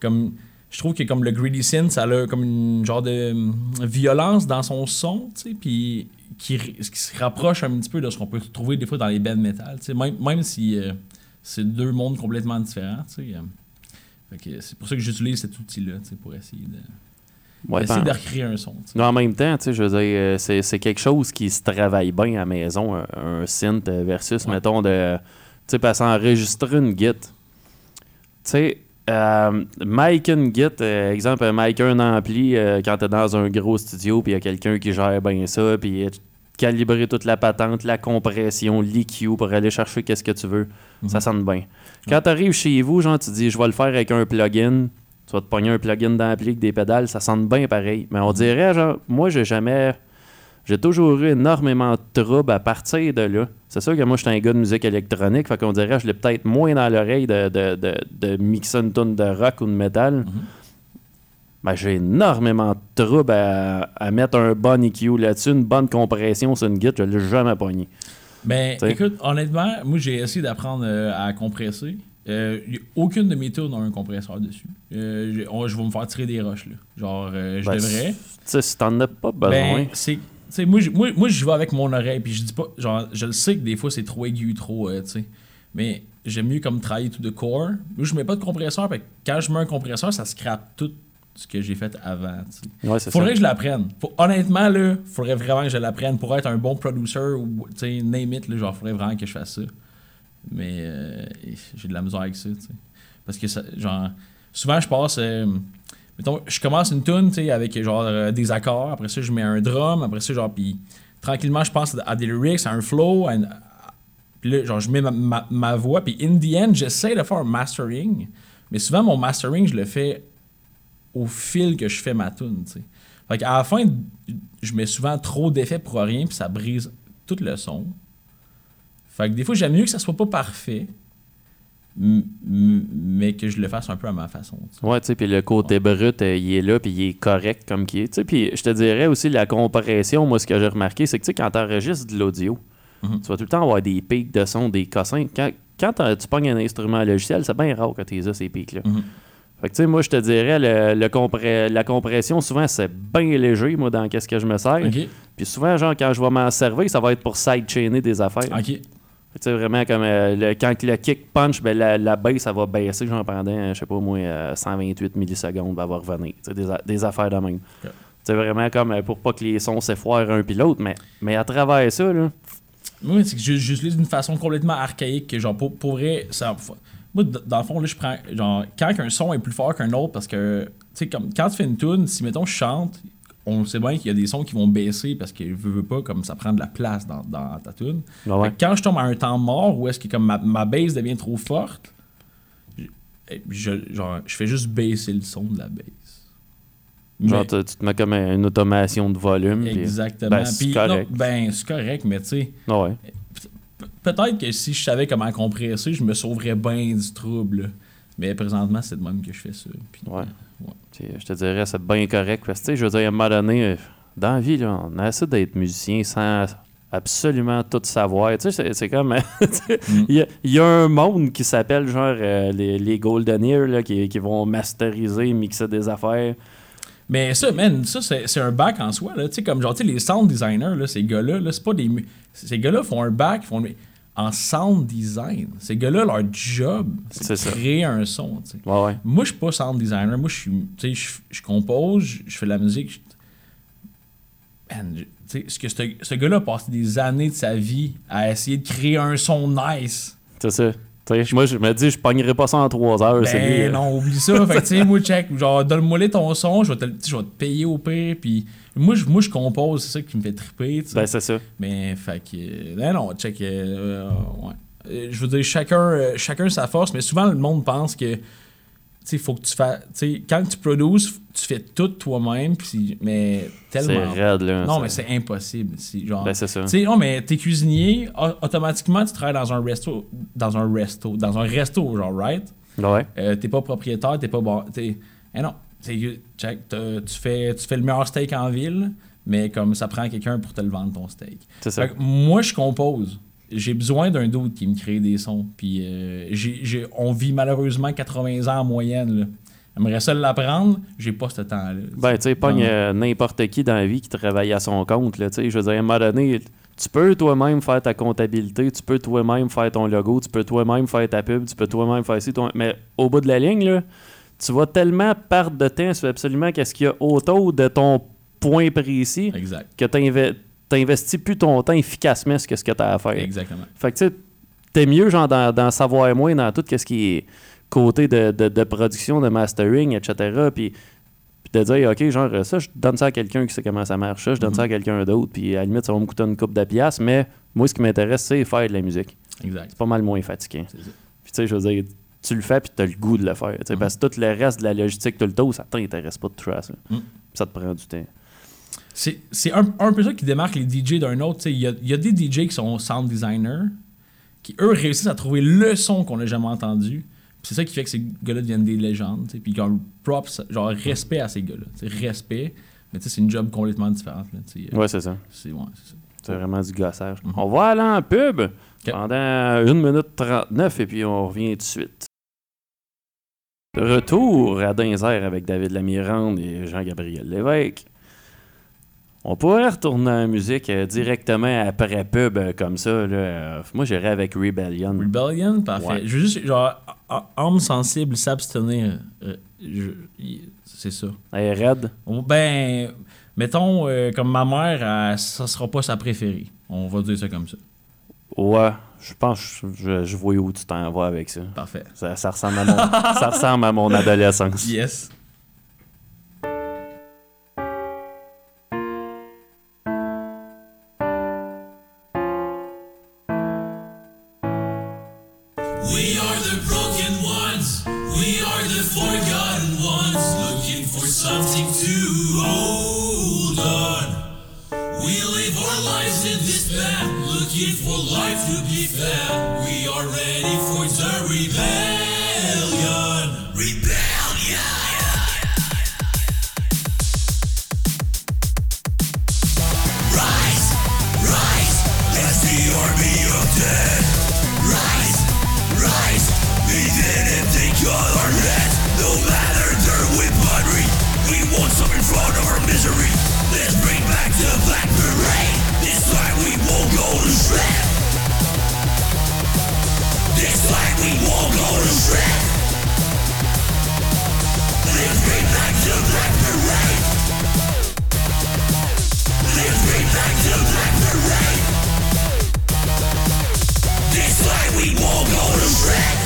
comme je trouve que comme le Greedy Sin, ça a comme une genre de hum, violence dans son son, tu sais, puis qui, se rapproche un petit peu de ce qu'on peut trouver des fois dans les bands metal, tu sais, même, même si euh, c'est deux mondes complètement différents, tu sais. euh. Fait que c'est pour ça que j'utilise cet outil-là, tu sais, pour essayer de, ouais, essayer ben, de recréer un son. en même temps, tu sais, je veux dire, euh, c'est, c'est quelque chose qui se travaille bien à la maison, un, un synth versus, Ouais. mettons, de, tu sais, parce enregistrer une git. Tu sais, euh, mic une git, euh, exemple, mic un ampli, euh, quand t'es dans un gros studio, puis il y a quelqu'un qui gère bien ça, puis calibrer toute la patente, la compression, l'EQ pour aller chercher qu'est-ce que tu veux, Mhm. ça sonne bien. Quand t'arrives chez vous, genre, tu dis, je vais le faire avec un plugin, tu vas te pogner un plugin d'ampli avec des pédales, ça sonne bien pareil. Mais on dirait, genre, moi, j'ai jamais. J'ai toujours eu énormément de troubles à partir de là. C'est sûr que moi, j'étais un gars de musique électronique, fait qu'on dirait je l'ai peut-être moins dans l'oreille de, de, de, de mixer une tonne de rock ou de métal. Ben, j'ai énormément de troubles à, à mettre un bon EQ là-dessus, une bonne compression sur une guitare, je l'ai jamais pogné. Ben, T'sais. écoute, honnêtement, moi, j'ai essayé d'apprendre euh, à compresser. Euh, aucune de mes tunes n'a un compresseur dessus. Euh, je vais me faire tirer des roches, là. Genre, euh, je Ben, devrais. Tu sais, si t'en as pas besoin. Ben, c'est. moi, j- moi, moi je vais avec mon oreille, puis je dis pas. Genre, je le sais que des fois, c'est trop aigu, trop. tu sais. Mais j'aime mieux comme travailler tout de core. Moi, je mets pas de compresseur, fait que quand je mets un compresseur, ça scrape tout ce que j'ai fait avant, ouais, ça. Faudrait que je l'apprenne. Faut- Honnêtement, là, faudrait vraiment que je l'apprenne pour être un bon producer ou, tu sais, name it, là, genre, faudrait vraiment que je fasse ça. Mais euh, j'ai de la misère avec ça. Parce que, genre, souvent, je passe, euh, mettons, je commence une tune, tu sais, avec, genre, euh, des accords, après ça, je mets un drum, après ça, genre, puis tranquillement, je pense à des lyrics, à un flow, puis là, genre, je mets ma voix, puis in the end, j'essaie de faire un mastering, mais souvent, mon mastering, je le fais au fil que je fais ma tune, tu sais. Fait qu'à la fin, je mets souvent trop d'effets pour rien, puis ça brise tout le son. Fait que des fois, j'aime mieux que ça soit pas parfait, mais que je le fasse un peu à ma façon. tu sais. Ouais, tu sais, puis le côté brut, euh, il est là, puis il est correct comme qu'il est. Tu sais, puis je te dirais aussi, la compression, moi, ce que j'ai remarqué, c'est que, tu sais, quand tu enregistres de l'audio, Mhm. tu vas tout le temps avoir des pics de son, des cossins. Quand, quand tu pognes un instrument logiciel, c'est bien rare que tu as ces pics-là. Mhm. Fait que, tu sais, moi, je te dirais, le, le compré- la compression, souvent, c'est bien léger, moi, dans qu'est-ce que je me sers. Puis souvent, genre, quand je vais m'en servir, ça va être pour sidechainer des affaires. ok. Tu sais, vraiment, comme euh, le- quand le kick punch, ben, la, la baisse, ça va baisser, genre pendant, je sais pas moi, euh, 128 millisecondes, va va revenir. Tu sais, Des, a- des affaires de même. C'est vraiment comme euh, pour pas que les sons s'effoirent un puis l'autre, mais, mais à travers ça, là, Moi, c'est que je- j'utilise d'une façon complètement archaïque, que genre, pour, pour vrai, ça. Moi, d- dans le fond, là, je prends. Genre, quand un son est plus fort qu'un autre, parce que, tu sais, comme quand tu fais une tune, si, mettons, je chante, on sait bien qu'il y a des sons qui vont baisser parce que je veux pas, comme ça prend de la place dans, dans ta tune. Ah ouais. Que Quand je tombe à un temps mort où est-ce que comme ma, ma bass devient trop forte, je, je- genre, je fais juste baisser le son de la bass. genre, Mais- tu, te mets comme une automation de volume. exactement. ben, c'est Puis, correct. non, ben, c'est correct, mais tu sais. Ah ouais. Peut-être que si je savais comment compresser, je me sauverais bien du trouble. Mais présentement, c'est de même que je fais ça. Ouais. Je te dirais, c'est bien correct. Parce que, je veux dire, à un moment donné, euh, dans la vie, là, on a assez d'être musicien sans absolument tout savoir. Tu sais, c'est- comme. Mm. Il y, a- il y a un monde qui s'appelle, genre, euh, les, les Golden là, qui, qui vont masteriser, mixer des affaires. Mais ça, man, ça, c'est un bac en soi. Là. Tu sais, comme genre, tu sais, les sound designers, là, ces gars-là, là, c'est pas des. Ces gars-là font un bac, font en sound design. Ces gars-là, leur job, c'est de ça. créer un son. Ouais, ouais. Moi, je suis pas sound designer. Moi, je suis. Je, je compose, je, je fais de la musique. Man, ce que ce, ce gars-là a passé des années de sa vie à essayer de créer un son nice. C'est ça. Tu sais, moi, je me dis, je pognerai pas ça en trois heures. Ben non, oublie ça. fait que, tu sais, moi, check, genre, donne-moi ton son, je vais te, je vais te payer au pire. Puis, moi, je, moi, je compose, c'est ça qui me fait triper, tu sais. Ben, c'est ça. Mais, fait que, euh, non, non, check, euh, ouais. Euh, je veux dire, chacun, chacun sa force, mais souvent le monde pense que, sais, faut que tu fasses, quand tu produces, tu fais tout toi-même, mais C'est tellement. raide, là. Non, mais c'est impossible. C'est genre. Ben, c'est ça. Tu sais, non, mais t'es cuisinier, au- automatiquement, tu travailles dans un resto, dans un resto, dans un resto, genre, right? Ouais. Euh, t'es pas propriétaire, t'es pas bon. T'es... Eh non, check, tu fais, tu fais le meilleur steak en ville, mais comme ça prend quelqu'un pour te le vendre ton steak. C'est ça. Moi, je compose. J'ai besoin d'un doute qui me crée des sons. Puis euh, j'ai, j'ai- on vit malheureusement 80 ans en moyenne. Là. J'aimerais ça l'apprendre, j'ai pas ce temps-là. Ben, tu sais, pogne euh, n'importe qui dans la vie qui travaille à son compte, là, tu sais. Je veux dire, à un moment donné, tu peux toi-même faire ta comptabilité, tu peux toi-même faire ton logo, tu peux toi-même faire ta pub, tu peux toi-même faire ci, toi- mais au bout de la ligne, là, tu vas tellement perdre de temps sur absolument qu'est-ce qu'il y a autour de ton point précis Exact. que tu n'investis plus ton temps efficacement sur ce que tu as à faire. Exactement. Fait que tu sais, t'es mieux genre d'en d'en savoir moins dans tout ce qui est côté de, de- de production, de mastering, etc. Puis, puis de dire, OK, genre, ça, je donne ça à quelqu'un qui sait comment ça marche, ça, je donne ça à quelqu'un d'autre, puis à la limite, ça va me coûter une coupe de piastres, mais moi, ce qui m'intéresse, c'est faire de la musique. Exact. C'est pas mal moins ça. Puis tu sais, je veux dire, tu le fais, puis t'as le goût de le faire. sais, Parce que tout le reste de la logistique, tout le temps, ça t'intéresse pas de ça. Mm. Ça te prend du temps. C'est, un, un peu ça qui démarque les DJ d'un autre. Il y a, y a des DJ qui sont sound designers, qui eux réussissent à trouver le son qu'on n'a jamais entendu. C'est ça qui fait que ces gars-là deviennent des légendes. Puis comme props, genre respect à ces gars-là. Respect. Mais c'est une job complètement différente. là, sais. Ouais, c'est ça. C'est, ouais, c'est vraiment du gossage. Mhm. On va aller en pub pendant 1 minute 39 et puis on revient tout de suite. Retour à Dinzer avec David Lamirande et Jean-Gabriel Lévesque. On pourrait retourner en musique euh, directement après pub euh, comme ça. Là. Euh, moi, j'irais avec Rebellion. Rebellion, parfait. Ouais. Je veux juste, genre, âme sensible, s'abstenir. euh, c'est ça. Hey, Red, On- Ben, mettons, comme ma mère, elle- ça sera pas sa préférée. On va dire ça comme ça. ouais, je pense que je, je vois où tu t'en vas avec ça. Parfait. Ça, ça ressemble à mon, ça ressemble à mon adolescence. Yes. We won't go to shred.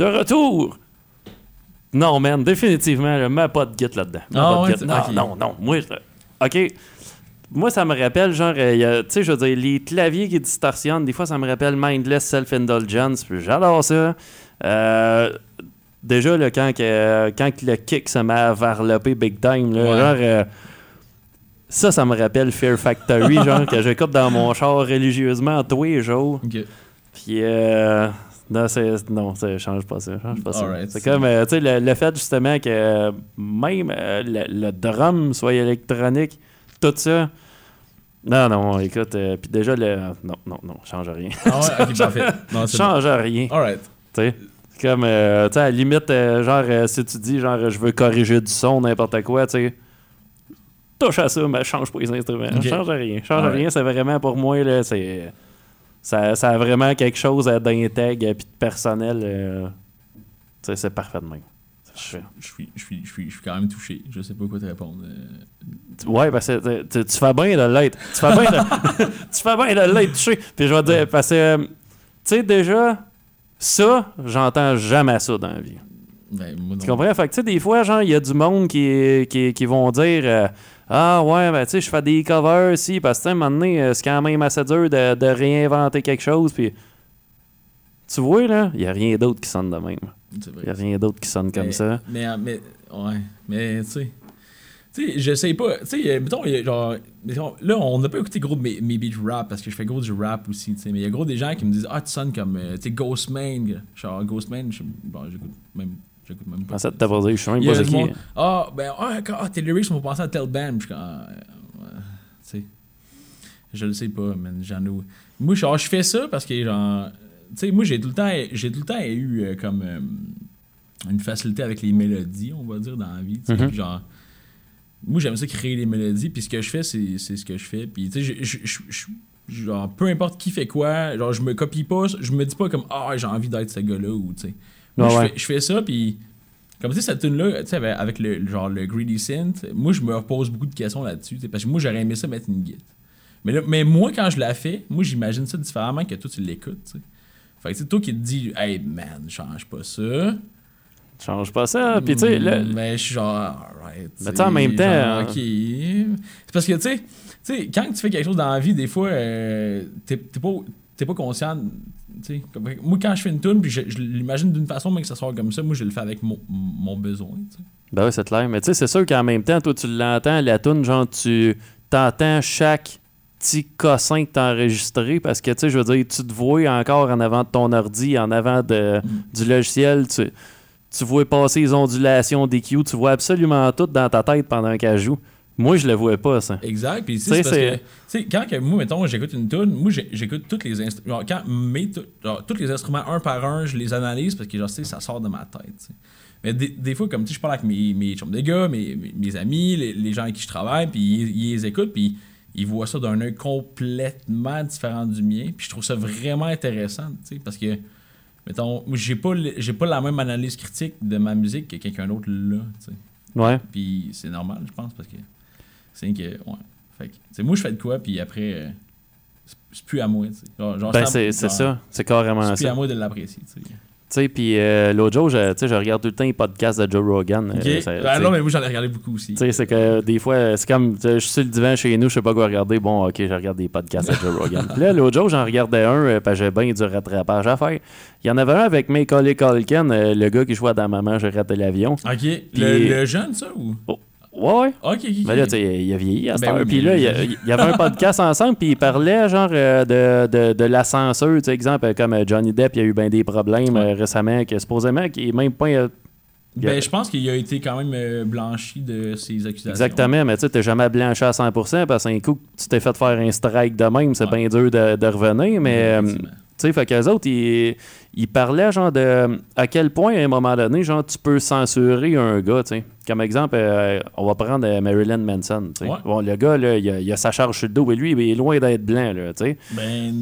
De retour! Non, man, définitivement, là, mets pas de git là-dedans. Mets Ah pas de ouais, git. tu- non, ok. non, non. Moi, je- OK. Moi, ça me rappelle, genre, euh, y a- tu sais, je veux dire, les claviers qui distorsionnent, des fois, ça me rappelle Mindless Self-Indulgence, puis j'adore ça. Euh, déjà, là, quand, que- quand que le kick se met à varloper big time, là, Ouais. genre, euh, ça, ça me rappelle Fear Factory, genre, que j'écoute dans mon char religieusement tous les jours. Ok. Puis, euh, non, c'est, non, ça change pas ça. Change pas ça. C'est comme, euh, tu sais, le, le fait justement que euh, même euh, le, le drum soit électronique, tout ça. Non, non, écoute, euh, puis déjà, le. Non, non, non, change rien. Ah ouais, ok, parfait. Non, c'est bon. change rien. Alright. Tu sais. C'est Comme, euh, tu sais, à la limite, genre, si tu dis, genre, je veux corriger du son, n'importe quoi, tu sais, touche à ça, mais change pas les instruments. Ok. Change rien. Change rien, c'est vraiment pour moi, là, c'est. Ça, ça a vraiment quelque chose euh, d'intègre et de personnel. euh, c'est parfait de même. Je suis, je, suis, je, suis, je, suis, je suis quand même touché. Je sais pas quoi te répondre. Euh, Ouais, parce que tu- fais bien de l'être. Tu fais bien de, tu fais bien de l'être touché. Puis je vais te dire, parce que, tu sais, déjà, ça, j'entends jamais ça dans la vie. Ben, moi, non. Tu comprends? Fait que, tu sais, des fois, genre, il y a du monde qui, qui, qui vont dire euh, Ah, ouais, ben, tu sais, je fais des covers ici, parce que, tu sais, à un moment donné, euh, c'est quand même assez dur de, de réinventer quelque chose. Puis, tu vois, là, il n'y a rien d'autre qui sonne de même. Il n'y a rien d'autre qui sonne comme mais, ça. Mais, mais, ouais. Mais, tu sais. Tu sais, je sais pas. Tu sais, mettons, genre. là, on n'a pas écouté gros mes, mes beats rap parce que je fais gros du rap aussi, tu sais. Mais il y a gros des gens qui me disent Ah, tu sonnes comme. euh, tu sais, Ghostman. Genre, Ghostman, je- bon, j'écoute même. J'écoute même pas. T'as dit, je suis même pas qui. Ah, ben, ah, quand- ah, tes lyrics m'ont pensé à tel band. Je ah, sais. Je le sais pas, man. J'en ai. Moi, genre, je fais ça parce que, genre. Tu sais, moi, j'ai tout le temps, j'ai tout le temps eu euh, comme euh, une facilité avec les mélodies, on va dire, dans la vie. Mhm. Puis genre. Moi, j'aime ça créer des mélodies, puis ce que je fais, c'est c'est ce que je fais. Puis, tu sais, je- je- je- je- genre, peu importe qui fait quoi, genre, je me copie pas, je me dis pas comme, ah, j'ai envie d'être ce gars-là, ou, tu sais. Moi, Ouais, je, ouais. fais, je fais ça, puis comme tu sais, cette tune-là, tu sais, avec, le, genre, le Greedy Synth, moi, je me pose beaucoup de questions là-dessus, parce que moi, j'aurais aimé ça mettre une guitare. Mais, là, mais moi, quand je la fais, moi, j'imagine ça différemment que toi, tu l'écoutes. Fait que, sais, toi qui te dis, hey, man, change pas ça. Change pas ça. Puis, tu sais, là, Mm, Mais je suis genre, alright. Mais tu en même temps, genre, euh, ok. C'est parce que, tu sais, quand tu fais quelque chose dans la vie, des fois, euh, t'es pas, t'es pas conscient. tu sais. Comme- Moi, quand je fais une tune, puis je, je l'imagine d'une façon, mais que ça soit comme ça, moi, je le fais avec mon, mon besoin. Ben oui, c'est clair. Mais tu sais, c'est sûr qu'en même temps, toi, tu l'entends, la toune, genre, tu t'entends chaque petit cossin que t'as enregistré parce que, tu sais, je veux dire, tu te vois encore en avant de ton ordi, en avant de, du logiciel, tu, tu vois passer les ondulations d'EQ, tu vois absolument tout dans ta tête pendant qu'elle joue. Moi, je le vois pas, ça. Exact. Puis, c'est parce que, tu sais, quand que moi, mettons, j'écoute une tune, moi, j'écoute tous les instruments. Quand mes tu- genre, tous les instruments un par un, je les analyse parce que, genre, sais, ça sort de ma tête. Mais des, des fois, comme tu sais, je parle avec mes, mes chums de gars, mes, mes, mes amis, les, les gens avec qui je travaille, puis ils, ils les écoutent, puis ils voient ça d'un œil complètement différent du mien. Puis je trouve ça vraiment intéressant, tu sais, parce que, mettons, j'ai pas, j'ai pas la même analyse critique de ma musique que quelqu'un d'autre là, tu sais. Ouais. Puis c'est normal, je pense, parce que c'est que. Ouais. Fait que, moi, je fais de quoi, puis après, euh, c'est- plus à moi, tu sais. Genre, genre, Ben, c'est ça. C'est carrément C'est plus ça. à moi de l'apprécier, tu sais. Tu sais, puis euh, l'autre jour, je, je regarde tout le temps les podcasts de Joe Rogan. Euh, ça- sais. non, mais moi, j'en ai regardé beaucoup aussi. Tu sais, c'est que des fois, c'est comme, je suis sur le divan chez nous, je sais pas quoi regarder. Bon, ok, je regarde des podcasts de Joe Rogan. Puis là, l'autre jour, j'en regardais un, parce que j'ai bien du rattrapage à faire. Il y en avait un avec Macaulay Culkin, le gars qui jouait dans Maman, j'ai raté l'avion. Ok. Le, jeune, ça, ou? Ouais, ouais. Ok. Mais là, tu sais, il a vieilli à cette Ben heure. oui, Puis là, il y, avait un podcast ensemble, puis il parlait, genre, euh, de, de, de l'ascenseur. Tu sais, exemple, euh, comme euh, Johnny Depp, il y a eu bien des problèmes récemment, que supposément, qu'il est même pas. Ben, je pense qu'il a été quand même euh, blanchi de ses accusations. Exactement, mais tu sais, t'es jamais blanchi à 100% parce qu'un coup, tu t'es fait faire un strike de même, c'est Ouais. bien dur de, de revenir, mais tu sais, fait qu'eux autres, ils, ils parlaient genre de à quel point, à un moment donné, genre, tu peux censurer un gars, tu sais. Comme exemple, euh, on va prendre euh, Marilyn Manson. Ouais. Bon, le gars, là, il a, il a sa charge sur le dos et lui, il est loin d'être blanc, là, tu sais. Ben.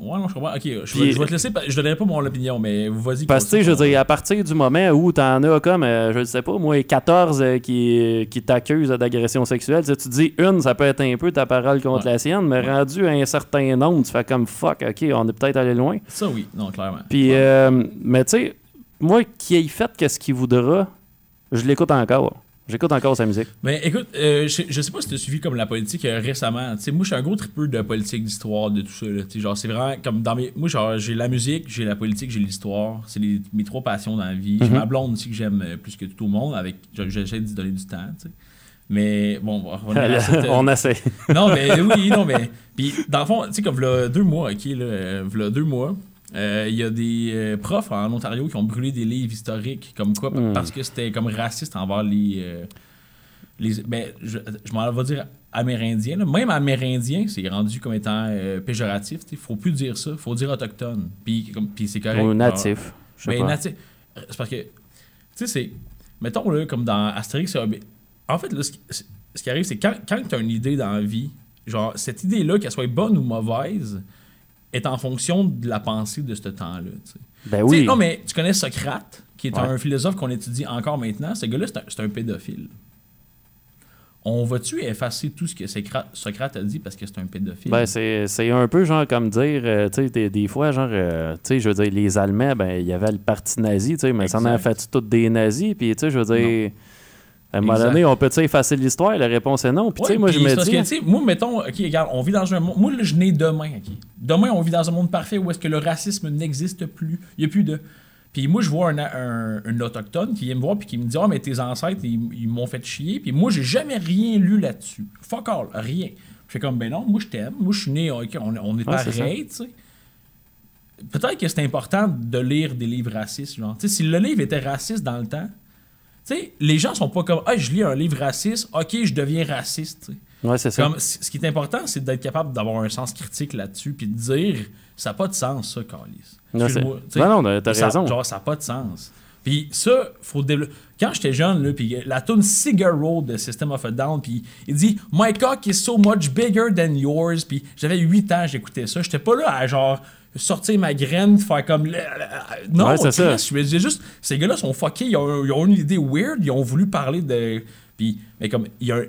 Ouais, non, je comprends. Ok, je, Puis- je vais te laisser. Je donnerai pas mon opinion, mais vas-y. Parce que, je veux dire, à partir du moment où t'en as comme, euh, je ne sais pas, moi, 14 euh, qui, qui t'accusent d'agression sexuelle, tu dis une, ça peut être un peu ta parole contre Ouais. la sienne, mais rendu à un certain nombre, tu fais comme fuck, ok, on est peut-être allé loin. Ça, oui. Non, clairement. Puis, mais tu sais, moi, qui ait fait qu'est-ce qu'il voudra, je l'écoute encore. J'écoute encore sa musique. Ben écoute, euh, je, je sais pas si tu as suivi comme la politique euh, récemment. Tu sais, moi, je suis un gros tripeux de politique, d'histoire, de tout ça. Là. Genre, c'est vraiment comme dans mes. Moi, genre, j'ai la musique, j'ai la politique, j'ai l'histoire. C'est les- mes trois passions dans la vie. J'ai Mhm. ma blonde aussi que j'aime euh, plus que tout au monde. Avec, je- j'essaie d'y donner du temps. Mais bon, on cette, On essaie. non, mais oui, non, mais. Puis, dans le fond, tu sais, comme v'là deux mois, OK, là, v'là deux mois, euh, il y a des euh, profs en Ontario qui ont brûlé des livres historiques, comme quoi, Hmm. parce que c'était comme raciste envers les. euh, les ben, je, je m'en vais dire amérindiens. là. Même amérindien, c'est rendu comme étant euh, péjoratif. Il faut plus dire ça. faut dire autochtone. Puis, c'est correct. Ou natif. Mais pas. nati- euh, C'est parce que, tu sais, c'est. Mettons, là, comme dans Astérix et. En fait, là, ce qui, ce qui arrive, c'est quand, quand tu as une idée dans la vie, genre, cette idée-là, qu'elle soit bonne ou mauvaise, est en fonction de la pensée de ce temps-là. Ben oui. Non, mais tu connais Socrate, qui est Ouais. un philosophe qu'on étudie encore maintenant. Ce gars-là, c'est un, pédophile. On va-tu effacer tout ce que Socrate, a dit parce que c'est un pédophile? Ben, c'est un peu genre comme dire, euh, tu sais, des, des fois, genre, euh, tu sais, je veux dire, les Allemands, ben, il y avait le parti nazi, tu sais, mais ça en a fait toutes des nazis, puis, tu sais, je veux dire, à un moment Exact. donné, on peut-tu effacer l'histoire? La réponse est non. Puis, tu sais, Ouais, moi, je me dis, que, moi, mettons, OK, regarde, on vit dans un monde. Moi, je nais demain, OK. Demain, on vit dans un monde parfait où est-ce que le racisme n'existe plus. Il n'y a plus de. Puis moi, je vois un, un, un autochtone qui vient me voir puis qui me dit Ah, mais tes ancêtres, ils, ils m'ont fait chier. Puis moi, j'ai jamais rien lu là-dessus. Fuck all, rien. Je fais comme, ben non, moi, je t'aime. Moi, je suis né, OK, on, on est c'est pareil, tu sais. Peut-être que c'est important de lire des livres racistes, genre. Tu sais, si le livre était raciste dans le temps, tu sais, les gens sont pas comme Ah, je lis un livre raciste, ok, je deviens raciste. ouais, c'est ça. Comme, c- ce qui est important, c'est d'être capable d'avoir un sens critique là-dessus, puis de dire ça n'a pas de sens, ça, Carlis. Non, Non, t'as raison. Genre, ça n'a pas de sens. Puis ça, faut développer. Quand j'étais jeune, là, puis la tune Cigar Road de System of a Down, puis il dit My cock is so much bigger than yours. Puis j'avais 8 ans, j'écoutais ça. J'étais pas là à genre sortir ma graine, faire comme. Non, Ouais, c'est ça. Je me disais juste, ces gars-là sont fuckés, ils ont, ils ont une idée weird, ils ont voulu parler de. Puis, mais comme, il y a un.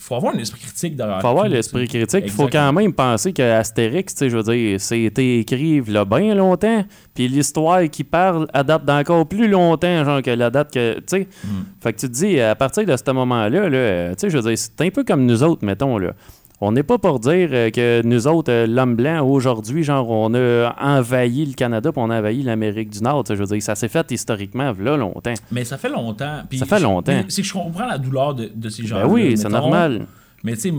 Faut avoir un esprit critique derrière. faut avoir l'esprit critique. Il faut quand même penser que Astérix, tu sais, je veux dire, c'était écrit il y a bien longtemps. Puis l'histoire qui parle adapte d'encore plus longtemps, genre que la date que. Tu sais. Mm. Fait que tu te dis, à partir de ce moment-là, là, tu sais, je veux dire, c'est un peu comme nous autres, mettons, là. On n'est pas pour dire euh, que nous autres, euh, l'homme blanc, aujourd'hui, genre, on a envahi le Canada puis on a envahi l'Amérique du Nord. Je veux dire, ça s'est fait historiquement, là, longtemps. Mais ça fait longtemps. puis Ça fait longtemps. C'est que je comprends la douleur de, de ces gens Ben oui, c'est normal. Mais tu sais,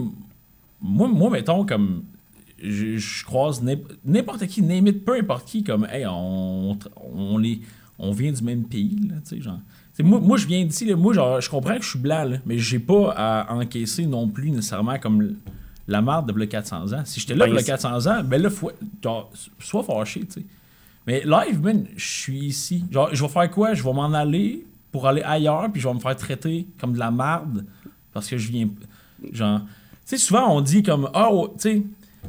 moi, moi, mettons, comme. Je, je croise n'im- n'importe qui, name it, peu importe qui, comme, hey, on, on, les, on vient du même pays, tu sais, genre. Moi, moi, je viens d'ici, moi, genre, je comprends que je suis blanc, là, mais j'ai pas à encaisser non plus nécessairement comme la marde de le 400 ans. Si j'étais là Ben, pour le c'est- 400 ans, ben là, faut, genre, sois fâché, tu sais. Mais live, man, je suis ici. Genre, je vais faire quoi? Je vais m'en aller pour aller ailleurs, puis je vais me faire traiter comme de la marde parce que je viens. Genre, tu sais, souvent on dit comme, ah, oh, tu sais,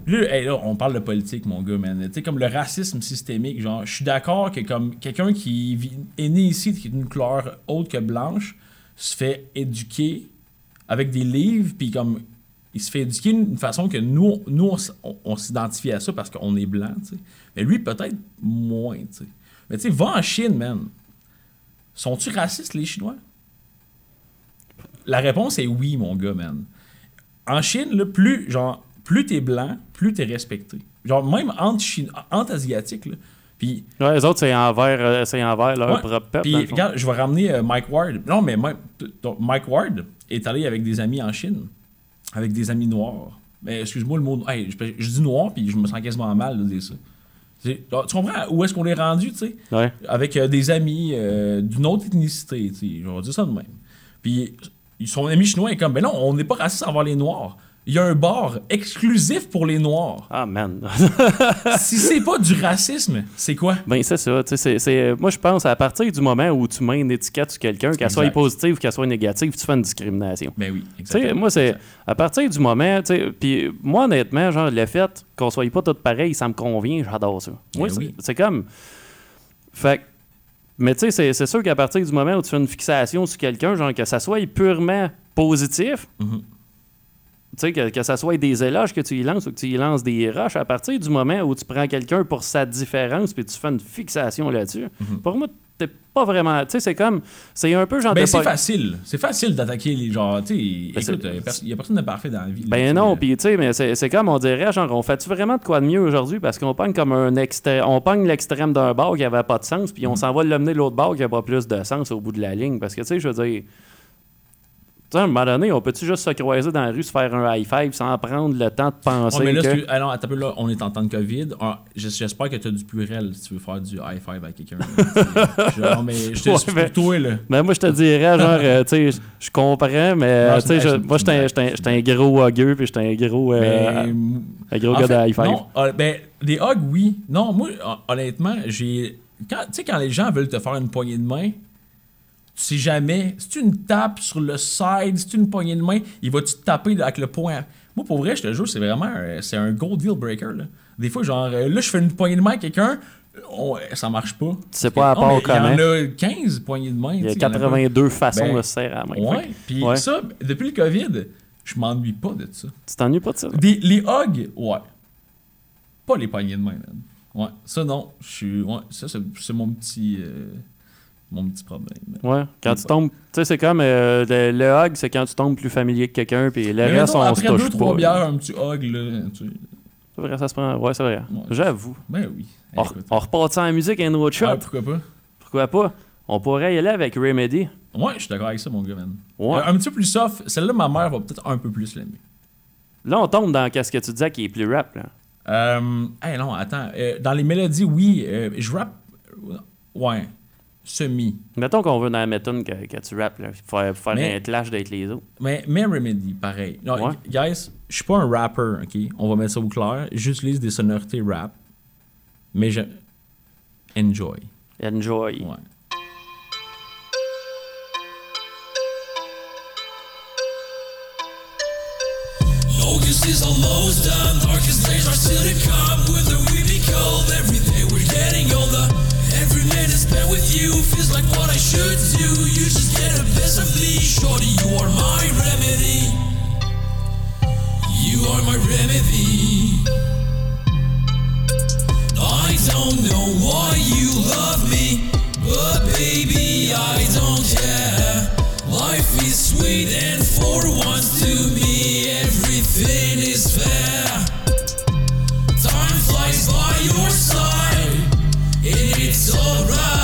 là, hey, là, on parle de politique, mon gars, man. Tu sais, comme le racisme systémique, genre, je suis d'accord que comme quelqu'un qui vit- est né ici, qui est d'une couleur autre que blanche, se fait éduquer avec des livres, puis comme il se fait éduquer d'une façon que nous, nous on, s'identifie à ça parce qu'on est blanc. Mais lui, peut-être moins, tu sais. Mais tu sais, va en Chine, man. Sont-tu racistes, les Chinois? La réponse est oui, mon gars, man. En Chine, là, plus, genre, plus t'es blanc, plus t'es respecté. Genre, même entre, Chine, entre Asiatiques, là. Puis, Ouais, les autres, c'est envers, euh, c'est envers leur Ouais. propre peuple. Puis, regarde, je vais ramener euh, Mike Ward. Non, mais Mike, donc, Mike Ward est allé avec des amis en Chine, avec des amis noirs. Mais excuse-moi le mot. Hey, je, je dis noir, puis je me sens quasiment mal de dire ça. Genre, tu comprends où est-ce qu'on est rendu, tu sais? Ouais. Avec euh, des amis euh, d'une autre ethnicité, tu sais. Je vais dire ça de même. Puis, son ami chinois est comme, ben non, on n'est pas raciste envers les noirs. Il y a un bar exclusif pour les noirs. Ah, man. si c'est pas du racisme, c'est quoi? ben, c'est ça. c'est- c'est- moi, je pense à partir du moment où tu mets une étiquette sur quelqu'un, qu'elle soit positive ou qu'elle soit négative, tu fais une discrimination. Ben oui, exactement. moi, c'est à partir du moment, puis moi, honnêtement, genre, le fait qu'on soit pas tous pareils, ça me convient, j'adore ça. Moi, Ben c'est oui. c'est comme. Fait mais tu sais, c'est- sûr qu'à partir du moment où tu fais une fixation sur quelqu'un, genre, que ça soit purement positif, Mhm. Sais, que, que ça soit des éloges que tu y lances ou que tu y lances des roches, à partir du moment où tu prends quelqu'un pour sa différence puis tu fais une fixation là-dessus, pour moi, t'es pas vraiment. Tu sais, c'est comme. C'est un peu genre Ben, c'est pas- facile. C'est facile d'attaquer les gens. Tu sais, Ben, écoute, il n'y a personne de parfait dans la vie. Ben tu non, puis tu sais, mais c'est c'est comme on dirait, genre, on fait-tu vraiment de quoi de mieux aujourd'hui parce qu'on pogne comme un extrême, on pogne l'extrême d'un bord qui avait pas de sens, puis on s'en va l'amener de l'autre bord qui a pas plus de sens au bout de la ligne, parce que tu sais, je veux dire, tu sais, à un moment donné, on peut-tu juste se croiser dans la rue, se faire un high five sans prendre le temps de penser Ouais, mais là, que... alors, attends là, on est en temps de COVID. Ah, J'espère que tu as du pluriel si tu veux faire du high five avec quelqu'un. Genre, mais je te Ouais, mais- pour toi, là. Ben moi, je te dirais, genre, euh, tu sais, je- comprends, mais Non, je- moi, j'étais un- un- gros hugueux, puis j'étais un gros, euh, Mais, un gros gars fait, de high five. Non, euh, ben, des hugs, oui. Non, moi, hon- honnêtement, j'ai. quand- Tu sais, quand les gens veulent te faire une poignée de main, sais jamais. Si tu une tape sur le side, si tu une poignée de main, il va-tu te taper avec le poing? Moi, pour vrai, je te jure, c'est vraiment. un- C'est un gros deal breaker, là. Des fois, genre, euh, là, je fais une poignée de main à quelqu'un, on- ça marche pas. Tu sais pas à Non, part Il comment. y en a 15 poignées de main. Il y a tu sais, en pas- 82 façons Ben, de se serrer à la main. Ouais, puis ouais. ça, depuis le COVID, je m'ennuie pas de ça. Tu t'ennuies pas de ça? Des, les hugs, ouais. Pas les poignées de main, man. Ouais, ça non, je suis. Ouais, ça c'est c'est mon petit. euh, mon petit problème. Ouais, quand tu tombes, tu sais, c'est comme euh, le, le hug, c'est quand tu tombes plus familier que quelqu'un, puis le reste, on se après touche deux, trois pas. bières, un petit hug, là. Tu... C'est vrai, ça se prend. Ouais, c'est vrai. Ouais. J'avoue. Ben oui. On, Écoute. on repart en musique un autre shot. Ouais, pourquoi pas? Pourquoi pas? On pourrait y aller avec Remedy. Ouais, je suis d'accord avec ça, mon gars, man. Ouais. Euh, un petit peu plus soft. Celle-là, ma mère va peut-être un peu plus l'aimer. Là, on tombe dans qu'est-ce que tu disais qui est plus rap. Là. Euh. Hey, non, attends. Euh, dans les mélodies, oui. euh, je rappe. Ouais. Semi. Mettons qu'on veut dans la méthode que, que tu rappes, là. Faut faire, Mais- un clash d'être les autres. Mais, mais Remedy, pareil. Non, Ouais. guys, je suis pas un rapper, ok? On va mettre ça au clair. J'utilise des sonorités rap. Mais je. Enjoy. Enjoy. Ouais. August is almost done. Darkest days are still to come. Winter will be cold. Every day we're getting older. Every minute spent with you feels like what I should do. You just get the best of me. Shorty, you are my remedy. You are my remedy. I don't know why you love me, but baby, I don't care. Life is sweet, and for once to me, everything is fair. Time flies by your side, it's alright.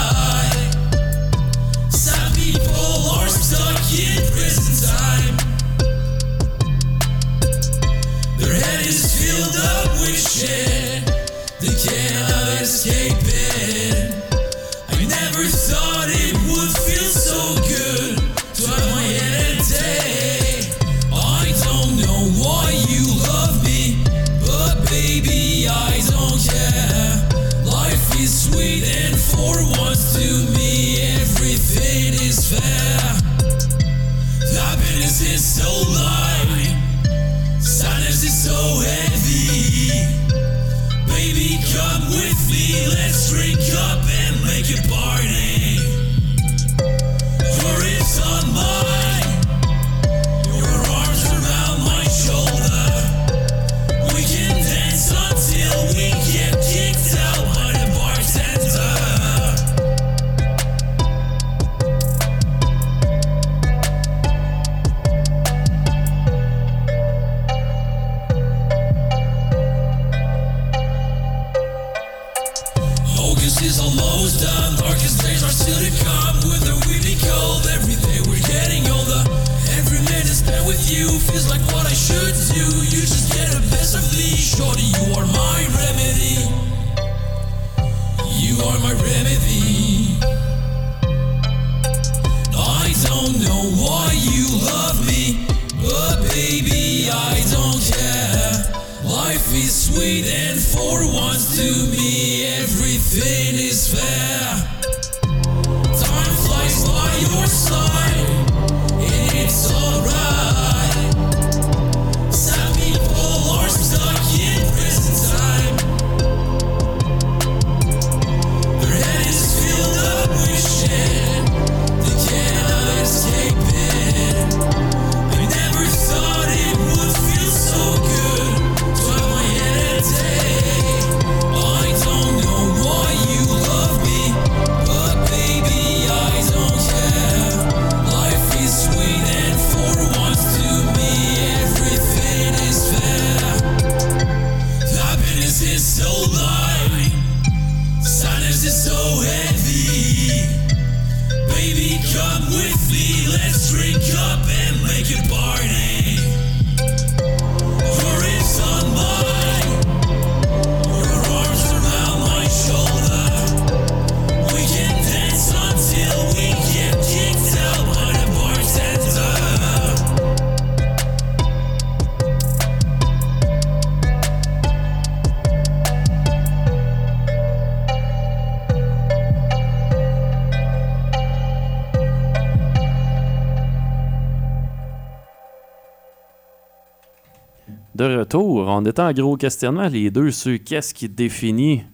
On était en gros questionnement, les deux, sur qu'est-ce qui définit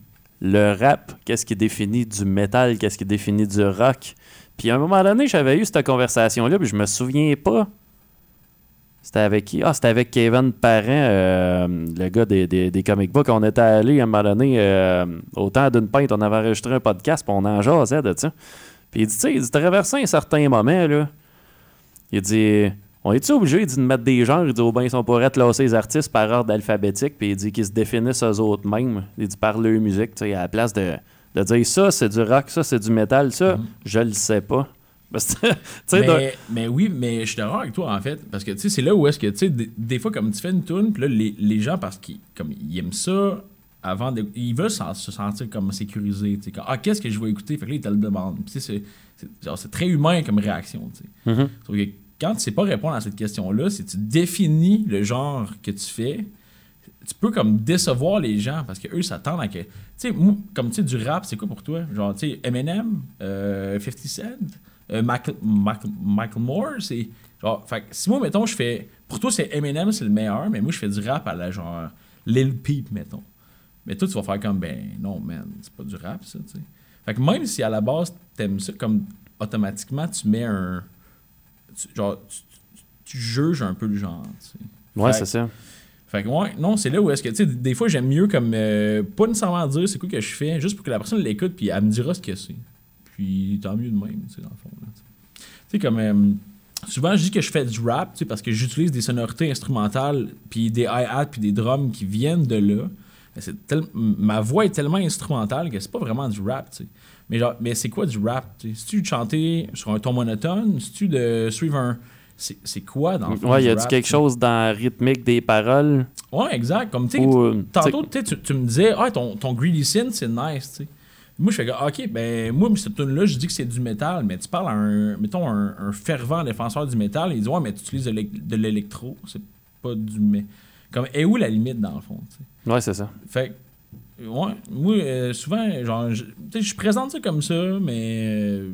le rap, qu'est-ce qui définit du métal, qu'est-ce qui définit du rock. Puis à un moment donné, j'avais eu cette conversation-là, puis je me souviens pas. C'était avec qui? Ah, c'était avec Kevin Parent, euh, le gars des, des, des comic books. On était allé à un moment donné, euh, au temps d'une pinte, on avait enregistré un podcast, puis on en jasait de ça. Puis il dit, tu sais, il dit, traversé un certain moment, là. Il dit, on est-tu obligé de mettre des genres? Il dit, oh ben, ils sont pas classer les artistes par ordre alphabétique, puis il dit qu'ils se définissent eux autres mêmes. Il dit, par leur musique, tu sais, à la place de, de dire ça, c'est du rock, ça, c'est du métal, ça, je le sais pas. Parce que, Mais, mais oui, mais je suis d'accord avec toi en fait. Parce que tu sais, c'est là où est-ce que tu sais, des, des fois, comme tu fais une tune, puis là, les, les gens, parce qu'ils comme, ils aiment ça, avant de, ils veulent se sentir comme sécurisés. tu sais, ah, qu'est-ce que je vais écouter? Fait que là, ils te le demandent. C'est- c'est genre, c'est très humain comme réaction. tu sais. Mhm. Que quand tu sais pas répondre à cette question-là, si tu définis le genre que tu fais, tu peux comme décevoir les gens parce que eux s'attendent à que. Tu sais, comme tu sais, du rap, c'est quoi pour toi? Genre, tu sais, Eminem, euh, 50 Cent, euh, Michael, Michael, Moore, c'est. Genre, fait si moi, mettons, je fais. Pour toi, c'est Eminem, c'est le meilleur, mais moi, je fais du rap à la genre Lil Peep, mettons. Mais toi, tu vas faire comme, ben non, man, c'est pas du rap, ça, tu sais. Fait que même si à la base, t'aimes ça, comme automatiquement, tu mets un. Tu- genre, tu, tu- juges un peu le genre, tu sais. Ouais, c'est ça. fait que ouais, non, c'est là où est-ce que, tu sais, des fois, j'aime mieux comme, euh, pas nécessairement dire c'est quoi que je fais, juste pour que la personne l'écoute, puis elle me dira ce que c'est. Puis tant mieux de même, tu sais, dans le fond. tu sais. Comme, euh, souvent, je dis que je fais du rap, tu sais, parce que j'utilise des sonorités instrumentales, puis des hi-hats, puis des drums qui viennent de là. Mais c'est tel- ma voix est tellement instrumentale que c'est pas vraiment du rap, tu sais. Mais, genre, mais c'est quoi du rap? tu sais? C'est-tu de chanter sur un ton monotone? C'est-tu de suivre un. C'est c'est quoi dans le fond? Ouais, y a-tu quelque tu chose dans la rythmique des paroles? Ouais, exact. Comme, tu Ou, euh, Tantôt, tu sais, tu tu me disais, ah, ton, ton Greedy Sin, c'est nice, tu sais. Moi, je fais, ok, ben, moi, cette tune-là, je dis que c'est du métal, mais tu parles à un, mettons, un, un fervent défenseur du métal, il dit, ouais, mais tu utilises de l'é- de l'électro, c'est pas du. Mais... Comme, et où la limite, dans le fond, tu sais? Ouais, c'est ça. Fait que, ouais, moi, euh, souvent, genre, je, tu sais, je présente ça comme ça, mais, euh,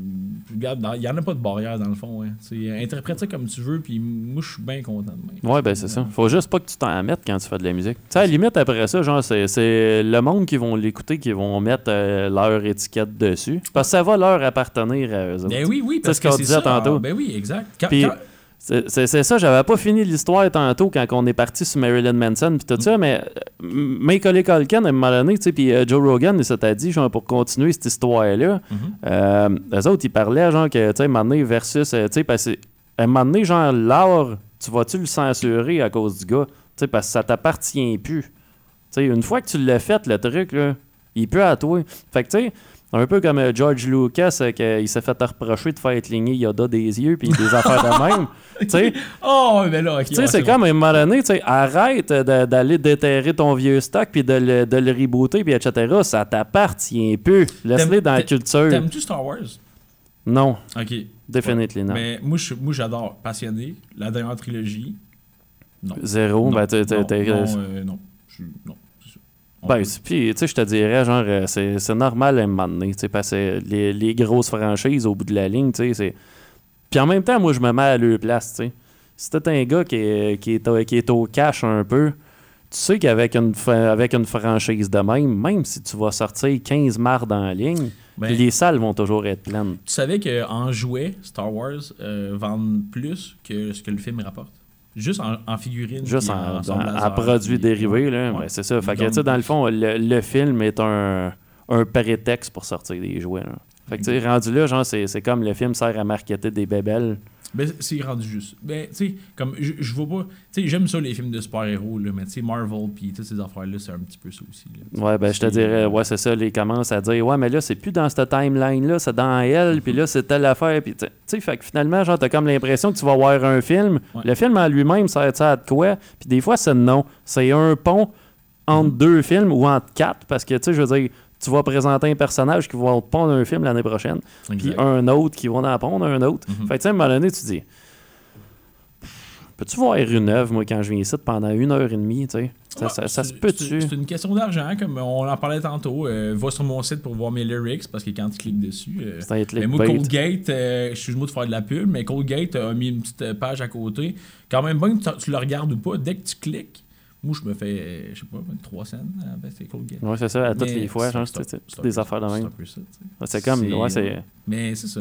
regarde, il y en a pas de barrière, dans le fond, ouais. Tu sais, interprète ça comme tu veux, puis moi, je suis bien content de. Ouais, ben c'est ça. Faut juste pas que tu t'en mettes quand tu fais de la musique. Tu sais, à la limite, après ça, genre, c'est, le monde qui vont l'écouter qui vont mettre euh, leur étiquette dessus. Parce que ça va leur appartenir à eux autres. Ben oui, oui, C'est parce ce qu'on que c'est disait ça. tantôt. Ben oui, exact. Quand- Puis- quand- C'est, ça, j'avais pas fini l'histoire tantôt quand on est parti sur Marilyn Manson puis tout ça, mais euh, Macaulay Culkin, à un moment donné, tu sais, puis euh, Joe Rogan, il s'était dit, genre, pour continuer cette histoire-là, Mhm. euh, eux autres, ils parlaient, genre, que, tu sais, à un moment donné, versus, euh, tu sais, parce que, à un moment donné, genre, l'art, tu vas-tu le censurer à cause du gars? Tu sais, parce que ça t'appartient plus. Tu sais, une fois que tu l'as fait, le truc, là, il est plus à toi. Fait que, tu sais, un peu comme euh, George Lucas, euh, que il s'est fait reprocher de faire cligner Yoda des yeux, puis des affaires de même. Tu sais, Oh, mais là, ok. tu sais, ouais, c'est comme à un moment donné, tu sais, arrête d'aller déterrer ton vieux stock puis de le, de le rebooter puis etc. Ça t'appartient plus. Laisse-les T'aimes- dans la culture. T'aimes-tu Star Wars? Non, Ok. definitely non. Mais moi, j'adore. Passionné. La dernière trilogie. Non. Zéro, non, ben t'es- non, non, euh, non. Je- non, Ben, puis, tu sais, je te dirais, genre, euh, c'est c'est normal à un moment donné, tu sais, parce que les, les grosses franchises au bout de la ligne, tu sais, c'est. Puis en même temps, moi, je me mets à leur place, tu sais. Si t'es un gars qui est, qui, est, au- qui est au cash un peu, tu sais qu'avec une, avec une franchise de même, même si tu vas sortir 15 mardes en ligne, Ben, les salles vont toujours être pleines. Tu savais qu'en jouet, Star Wars euh, vendent plus que ce que le film rapporte? Juste en, en figurines. Juste en, en- en produits dérivés, là. Ouais. Ouais, c'est ça. Fait que, sais, dans le fond, le, le film est un, un prétexte pour sortir des jouets, là. Fait que, tu sais, rendu là, genre, c'est c'est comme le film sert à marketer des bébelles. Ben, c'est rendu juste. Ben, tu sais, comme, je, je vois pas. Tu sais, j'aime ça, les films de super-héros, là, mais tu sais, Marvel, puis toutes ces affaires-là, c'est un petit peu ça aussi. là. Ouais, ben, je te dirais, ouais, c'est ça. Ils commencent à dire, ouais, mais là, c'est plus dans cette timeline-là, c'est dans elle, puis là, c'est telle affaire. Puis, tu sais- fait que finalement, genre, t'as comme l'impression que tu vas voir un film. Ouais. Le film en lui-même, ça ça à de quoi? Puis des fois, c'est non. C'est un pont entre deux films ou entre quatre, parce que, tu sais, je veux dire, tu vas présenter un personnage qui va pondre un film l'année prochaine, puis un autre qui va en pondre un autre. Mhm. Fait que, tu sais, à un moment donné, tu dis, peux-tu voir une œuvre, moi, quand je viens ici pendant une heure et demie, tu sais? Ça, Ouais, ça- ça c'est- se peut c'est- tu C'est une question d'argent, comme on en parlait tantôt. Euh, va sur mon site pour voir mes lyrics, parce que quand tu cliques dessus. euh, C'est un mais moi. Colgate, euh, excuse-moi de faire de la pub, mais Colgate a mis une petite page à côté. Quand même, tu, tu le regardes ou pas, dès que tu cliques, Moi, je me fais, euh, je sais pas, 3 cents avec ces. Ouais, c'est ça, à toutes les fois, genre, c'est des affaires de C'est un même. C'est comme, ouais, c'est. Mais c'est ça,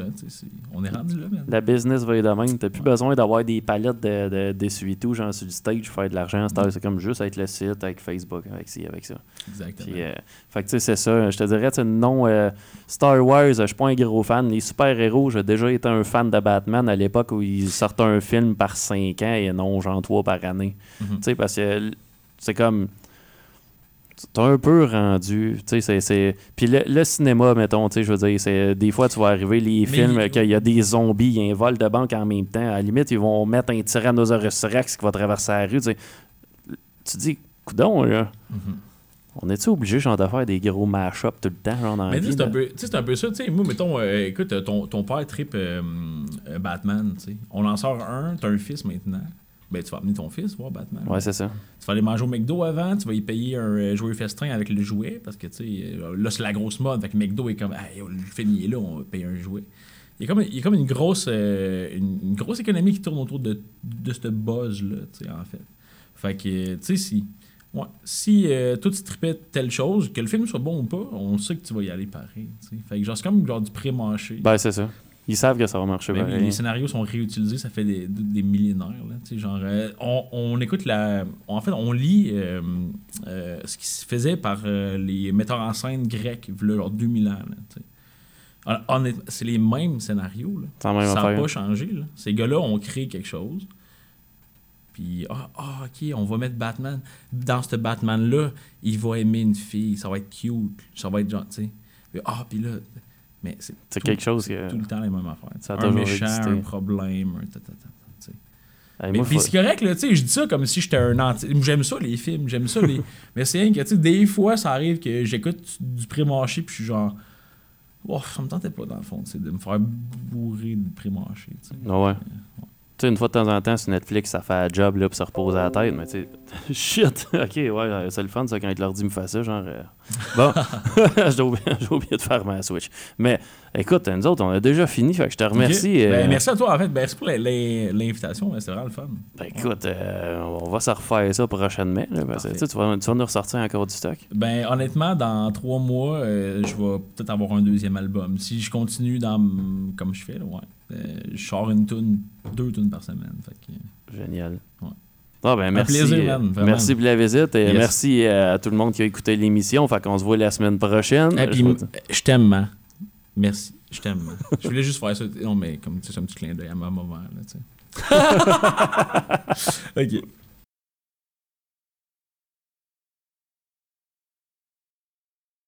on est rendu là, man. La business va être de même. T'as plus besoin d'avoir des palettes de, de, d'essuie-tout, genre sur le stage, pour faire de l'argent. C'est c'est comme juste avec le site, avec Facebook, avec ci, avec ça. Exactement. Euh, fait que tu sais, c'est ça. Je te dirais, tu non, euh, Star Wars, je suis pas un gros fan. Les super-héros, j'ai déjà été un fan de Batman à l'époque où ils sortaient un film par 5 ans et non, genre 3 par année. Mhm. Tu sais, parce que c'est comme. C'est un peu rendu. Tu sais, c'est-. Puis le, le cinéma, mettons, tu sais, je veux dire, c'est. Des fois, tu vas arriver, les films, il- qu'il y a des zombies, il y a un vol de banque en même temps. À la limite, ils vont mettre un Tyrannosaurus Rex qui va traverser la rue. Tu sais. Tu dis, coudon, là. Mhm. On est-tu obligé, genre, de faire des gros mash-up tout le temps, genre, dans Mais c'est un peu, un peu ça, tu sais. Moi, mettons, euh, écoute, ton, ton père trip euh, Batman, tu sais. On en sort un, t'as un fils maintenant. Ben, tu vas amener ton fils voir Batman. Ouais, c'est ça. Tu vas aller manger au McDo avant, tu vas y payer un euh, jouet festin avec le jouet, parce que, tu sais, euh, là, c'est la grosse mode. Fait que McDo est comme, hey, le film, il est là, on va payer un jouet. Il y a comme, il y a comme une, grosse, euh, une, une grosse économie qui tourne autour de, de ce buzz-là, tu sais, en fait. Fait que, tu sais, si, ouais, si euh, toi, tu tripais telle chose, que le film soit bon ou pas, on sait que tu vas y aller pareil, tu sais. Fait que, genre, c'est comme genre du pré-manché. Ben, c'est ça. Ils savent que ça va marcher. Ben pareil. les scénarios sont réutilisés, ça fait des, des millénaires. Là, genre, euh, on, on écoute la. En fait, on lit euh, euh, ce qui se faisait par les metteurs en scène grecs, genre 2000 ans. là, c'est les mêmes scénarios. Là. Même ça n'a pas changé. Là. Ces gars-là ont créé quelque chose. Puis, ah, ah, ok, on va mettre Batman. Dans ce Batman-là, il va aimer une fille. Ça va être cute. Ça va être gentil. Ah, puis là. Mais c'est quelque chose que- Tout le temps les mêmes affaires. Ça a un méchant, existé. un problème, un ta, ta, ta, ta, tu sais. Hey, Mais puis faut- c'est correct, là, tu sais, je dis ça comme si j'étais un anti... J'aime ça, les films, j'aime ça, les... Mais c'est rien que, tu sais, des fois, ça arrive que j'écoute du pré-manché, puis je suis genre... Oh, ça me tentait pas, dans le fond, de me faire bourrer de pré-manché, tu sais. Ah ouais. Tu sais, une fois de temps en temps, sur Netflix, ça fait un job là, pour se reposer la tête, mais tu sais, shit, ok, ouais, c'est le fun ça quand l'ordi me fait ça, genre. euh, Bon, j'ai oublié, de faire ma Switch. Mais écoute, nous autres, on a déjà fini, fait que je te remercie. Ok. Ben, euh, merci à toi, en fait. Merci pour l'invitation, c'est vraiment le fun. ben, écoute, euh, on va se refaire ça prochainement, là, parce que, Parfait. tu sais, tu vas, tu vas nous ressortir encore du stock. Ben, honnêtement, dans trois mois, euh, je vais peut-être avoir un deuxième album. Si je continue dans comme je fais, là, ouais. Euh, je sors une tune, deux tunes par semaine. Fait que, Génial. Ouais. Ah ben merci, plaisir, euh, man, merci pour la visite et Yes. merci euh, à tout le monde qui a écouté l'émission. Fait qu'on se voit la semaine prochaine. Et Je puis, t'aime, man. Merci. Je t'aime, man. Je voulais juste faire ça. Non, mais comme tu sais, c'est un petit clin d'œil à ma maman, là, tu sais. OK.